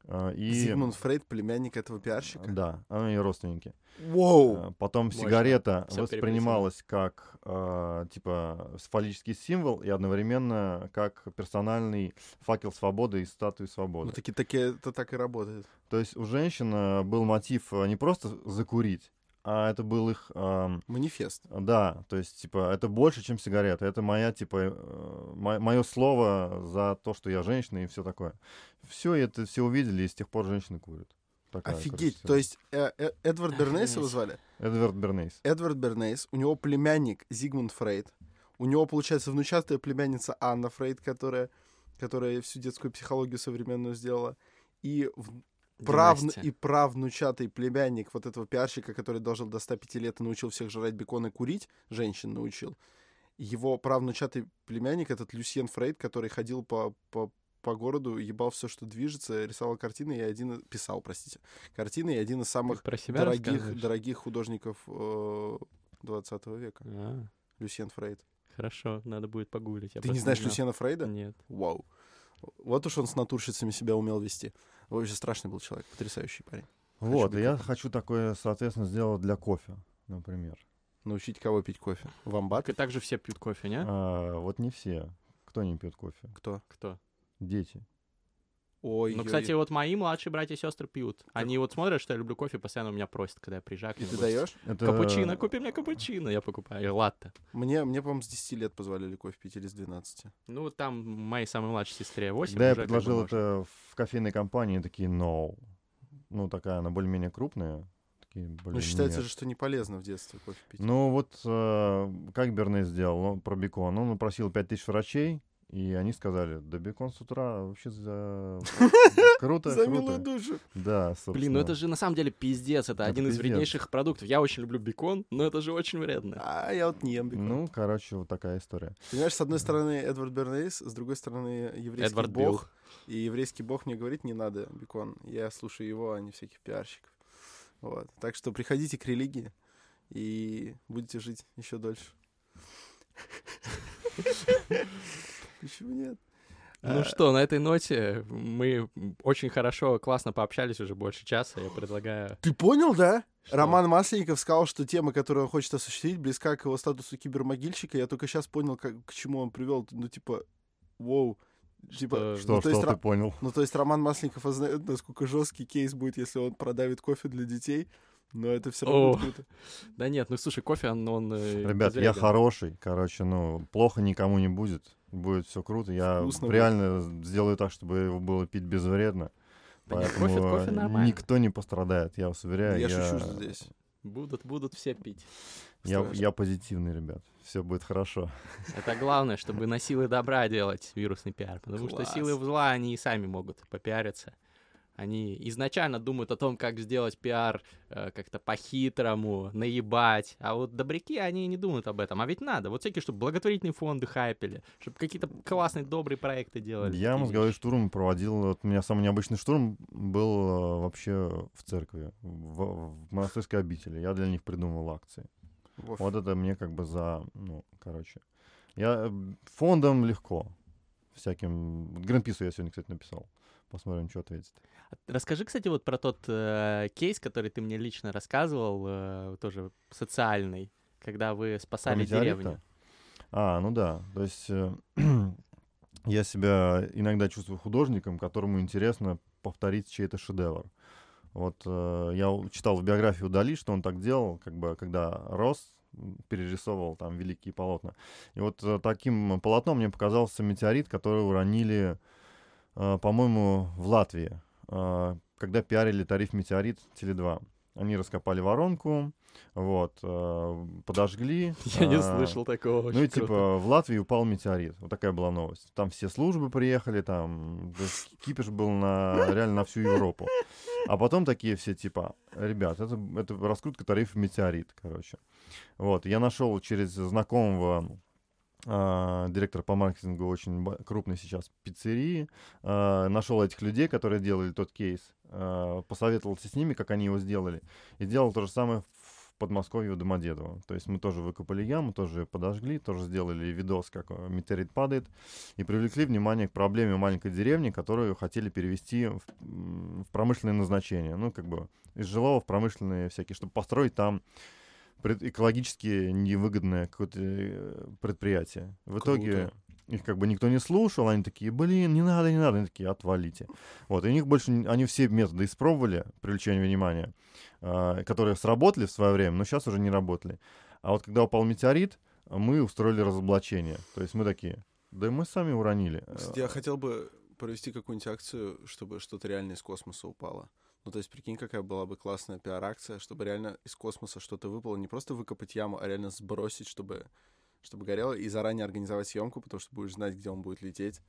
Э, и... Зигмунд Фрейд, племянник этого пиарщика. Да, они родственники. Воу! Э, Потом Мощно. сигарета Всё воспринималась как э, типа фаллический символ и одновременно как персональный факел свободы и статуи свободы. Ну, таки, таки, это так и работает. То есть у женщин был мотив не просто закурить, а это был их эм, Манифест. да, то есть, типа, это больше, чем сигарета. Это моя, типа, мое слово за то, что я женщина и все такое. Все это все увидели, и с тех пор женщины курят. Такая, Офигеть. короче, То есть э, э, Эдвард Бернейс его звали? Эдвард Бернейс. Эдвард Бернейс, у него племянник Зигмунд Фрейд, у него, получается, внучатая племянница Анна Фрейд, которая, которая всю детскую психологию современную сделала, и, в- правну, и правнучатый племянник вот этого пиарщика, который дожил до 105 лет и научил всех жрать бекон и курить, женщин научил, его правнучатый племянник, этот Люсьен Фрейд, который ходил по, по, по городу, ебал все, что движется, рисовал картины и один... Писал, простите. Картины и один из самых дорогих, дорогих художников э, 20 века. А, Люсьен Фрейд. хорошо, надо будет погуглить. Ты не знаешь знал. Люсьена Фрейда? Нет. Вау. Вот уж он с натурщицами себя умел вести. Вообще страшный был человек, потрясающий парень. Вот, и я бекон. хочу такое, соответственно, сделать для кофе, например. Научить кого пить кофе? Вамбат? Так же все пьют кофе, не? А, вот не все. Кто не пьет кофе? Кто? Кто? Дети. Ой, Ну, кстати, вот мои младшие братья и сестры пьют. Они вот смотрят, что я люблю кофе, постоянно у меня просят, когда я приезжаю. к и ты даешь? Это... Капучино, купи мне капучино, я покупаю, и латте. Мне, мне, по-моему, с 10 лет позволили кофе пить или с 12. Ну, там моей самой младшей сестре 8 Когда я предложил это в кофейной компании, такие, no. Ну, такая, она более-менее крупная. Такие, блин, Ну, считается нет. же, что не полезно в детстве кофе пить. Ну, вот э, как Берне сделал ну, про бекон? Он просил 5000 врачей, и они сказали, да бекон с утра вообще за... круто, За круто. милую душу. Да, собственно. Блин, ну это же на самом деле пиздец, это, Это один из вреднейших продуктов. Я очень люблю бекон, но это же очень вредно. А я вот не ем бекон. Ну, короче, вот такая история. Понимаешь, с одной стороны Эдвард Бернейс, с другой стороны еврейский Эдвард бог. Билл. И еврейский бог мне говорит, не надо бекон. Я слушаю его, а не всяких пиарщиков. Вот. Так что приходите к религии и будете жить еще дольше. Почему нет? Ну А, что, на этой ноте мы очень хорошо, классно пообщались уже больше часа. Я предлагаю... Ты понял, да? что- Роман Масленников сказал, что тема, которую он хочет осуществить, близка к его статусу кибермогильщика. Я только сейчас понял, как, к чему он привел. Ну, типа, воу. Типа, Что- Что, ну, то что есть ты Ра- понял? Ну, то есть Роман Масленников знает, насколько жесткий кейс будет, если он продавит кофе для детей. Но это все равно О. будет круто. Да нет, ну слушай, кофе, он... он э, Ребят, я хороший, короче, ну, плохо никому не будет. Будет все круто. Я Вкусно будет. реально сделаю так, чтобы его было пить безвредно. Да нет, Поэтому кофе- кофе э, нормально. никто не пострадает, я вас уверяю. Я шучу здесь. Будут, будут все пить. Я, Страшно. я позитивный, ребят. Все будет хорошо. Это главное, чтобы на силы добра делать вирусный пиар. Потому Класс. что силы зла, они и сами могут попиариться. Они изначально думают о том, как сделать пиар э, как-то по-хитрому, наебать. А вот добряки, они не думают об этом. А ведь надо. Вот всякие, чтобы благотворительные фонды хайпели, чтобы какие-то классные, добрые проекты делали. Я мозговой штурм проводил. Вот у меня самый необычный штурм был э, вообще в церкви, в, в монастырской обители. Я для них придумывал акции. Вов. Вот это мне как бы за, ну, короче. Я э, фондом легко. Всяким. Гринпису я сегодня, кстати, написал. Посмотрим, что ответит. А Расскажи, кстати, вот про тот э, кейс, который ты мне лично рассказывал, э, тоже социальный, когда вы спасали деревню. А, ну да. То есть э, я себя иногда чувствую художником, которому интересно повторить чей-то шедевр. Вот э, я читал в биографию Дали, что он так делал, как бы, когда рос, перерисовывал там великие полотна. И вот э, таким полотном мне показался метеорит, который уронили, по-моему, в Латвии, э, когда пиарили тариф метеорит Теле2. Они раскопали воронку, вот, э, подожгли. Я не а, слышал такого. ну и типа в Латвии упал метеорит. Вот такая была новость. Там все службы приехали, там кипиш был на реально на всю Европу. А потом такие все типа, ребят, это, это раскрутка тарифа метеорит, короче. Вот, я нашел через знакомого а, директора по маркетингу очень крупной сейчас пиццерии, а, нашел этих людей, которые делали тот кейс, а, посоветовался с ними, как они его сделали, и сделал то же самое в Подмосковье у Домодедово. То есть мы тоже выкопали яму, тоже подожгли, тоже сделали видос, как э, метеорит падает, и привлекли внимание к проблеме маленькой деревни, которую хотели перевести в, в промышленное назначение. Ну, как бы из жилого в промышленные всякие, чтобы построить там экологически невыгодное какое-то э, предприятие. В итоге Круто. их как бы никто не слушал, они такие, блин, не надо, не надо, они такие, отвалите. Вот, и у них больше, они все методы испробовали, привлечения внимания, а, которые сработали в свое время, но сейчас уже не работали. А вот когда упал метеорит, мы устроили разоблачение. То есть мы такие, да мы сами уронили. Кстати, я хотел бы провести какую-нибудь акцию, чтобы что-то реально из космоса упало. Ну, то есть, прикинь, какая была бы классная пиар-акция, чтобы реально из космоса что-то выпало. Не просто выкопать яму, а реально сбросить, чтобы, чтобы горело, и заранее организовать съемку, потому что будешь знать, где он будет лететь.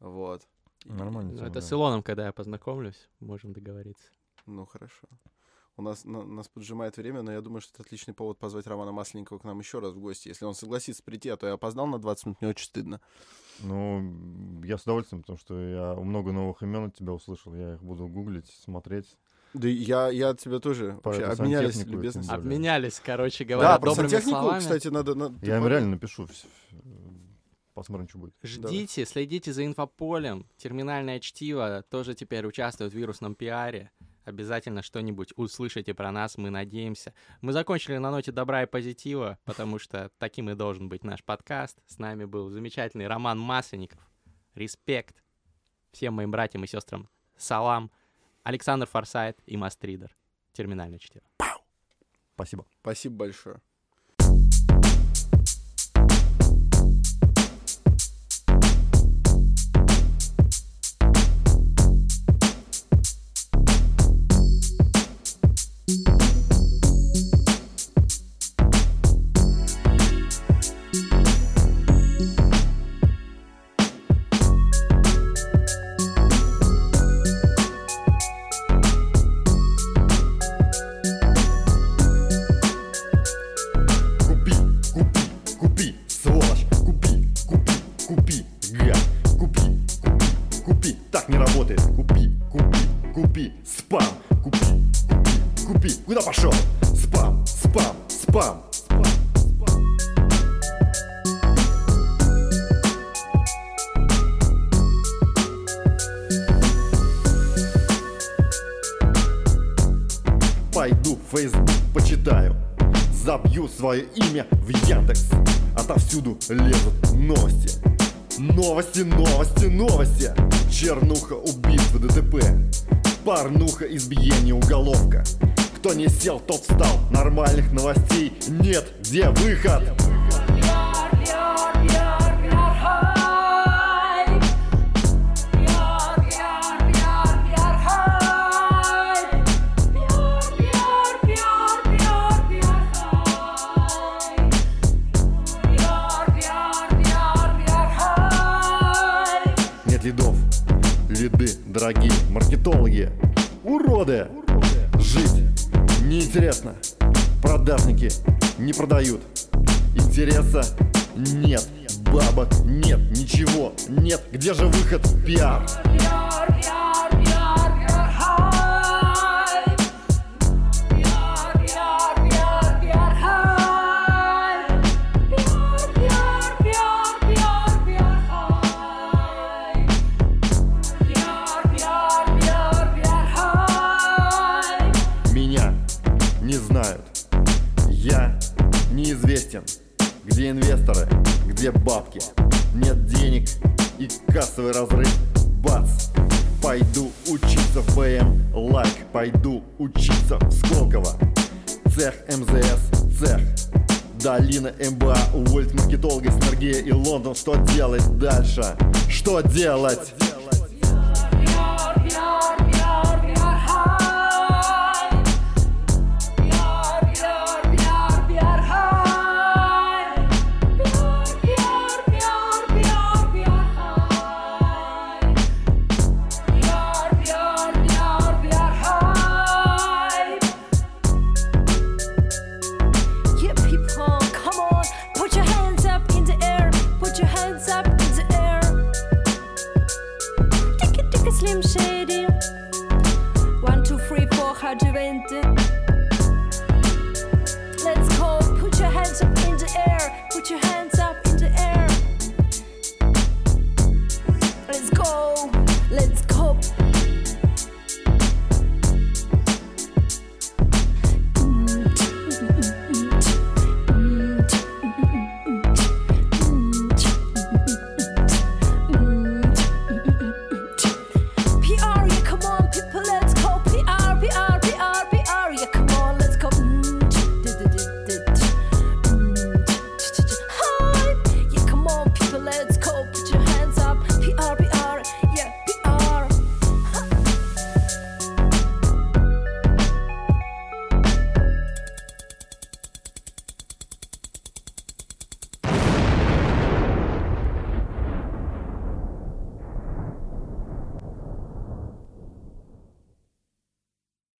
Вот. И- Нормально. Ну, тема, это да. с Илоном, когда я познакомлюсь, можем договориться. Ну, хорошо. У нас, на- нас поджимает время, но я думаю, что это отличный повод позвать Романа Масленникова к нам еще раз в гости. Если он согласится прийти, а то я опоздал на 20 минут, мне очень стыдно. Ну, я с удовольствием, потому что я много новых имен от тебя услышал. Я их буду гуглить, смотреть. Да я, я от тебя тоже По вообще обменялись любезностью. Обменялись, короче говоря, Да, про сантехнику, словами. кстати, надо... надо- Я им реально напишу. Посмотрим, что будет. Ждите, следите за инфополем. Терминальное чтиво тоже теперь участвует в вирусном пиаре. Обязательно что-нибудь услышите про нас, мы надеемся. Мы закончили на ноте добра и позитива, потому что таким и должен быть наш подкаст. С нами был замечательный Роман Масленников. Респект. Всем моим братьям и сестрам салам. Александр Форсайт и Мастридер. Терминальное чтиво. Спасибо. Спасибо большое. Что делать дальше? Что делать?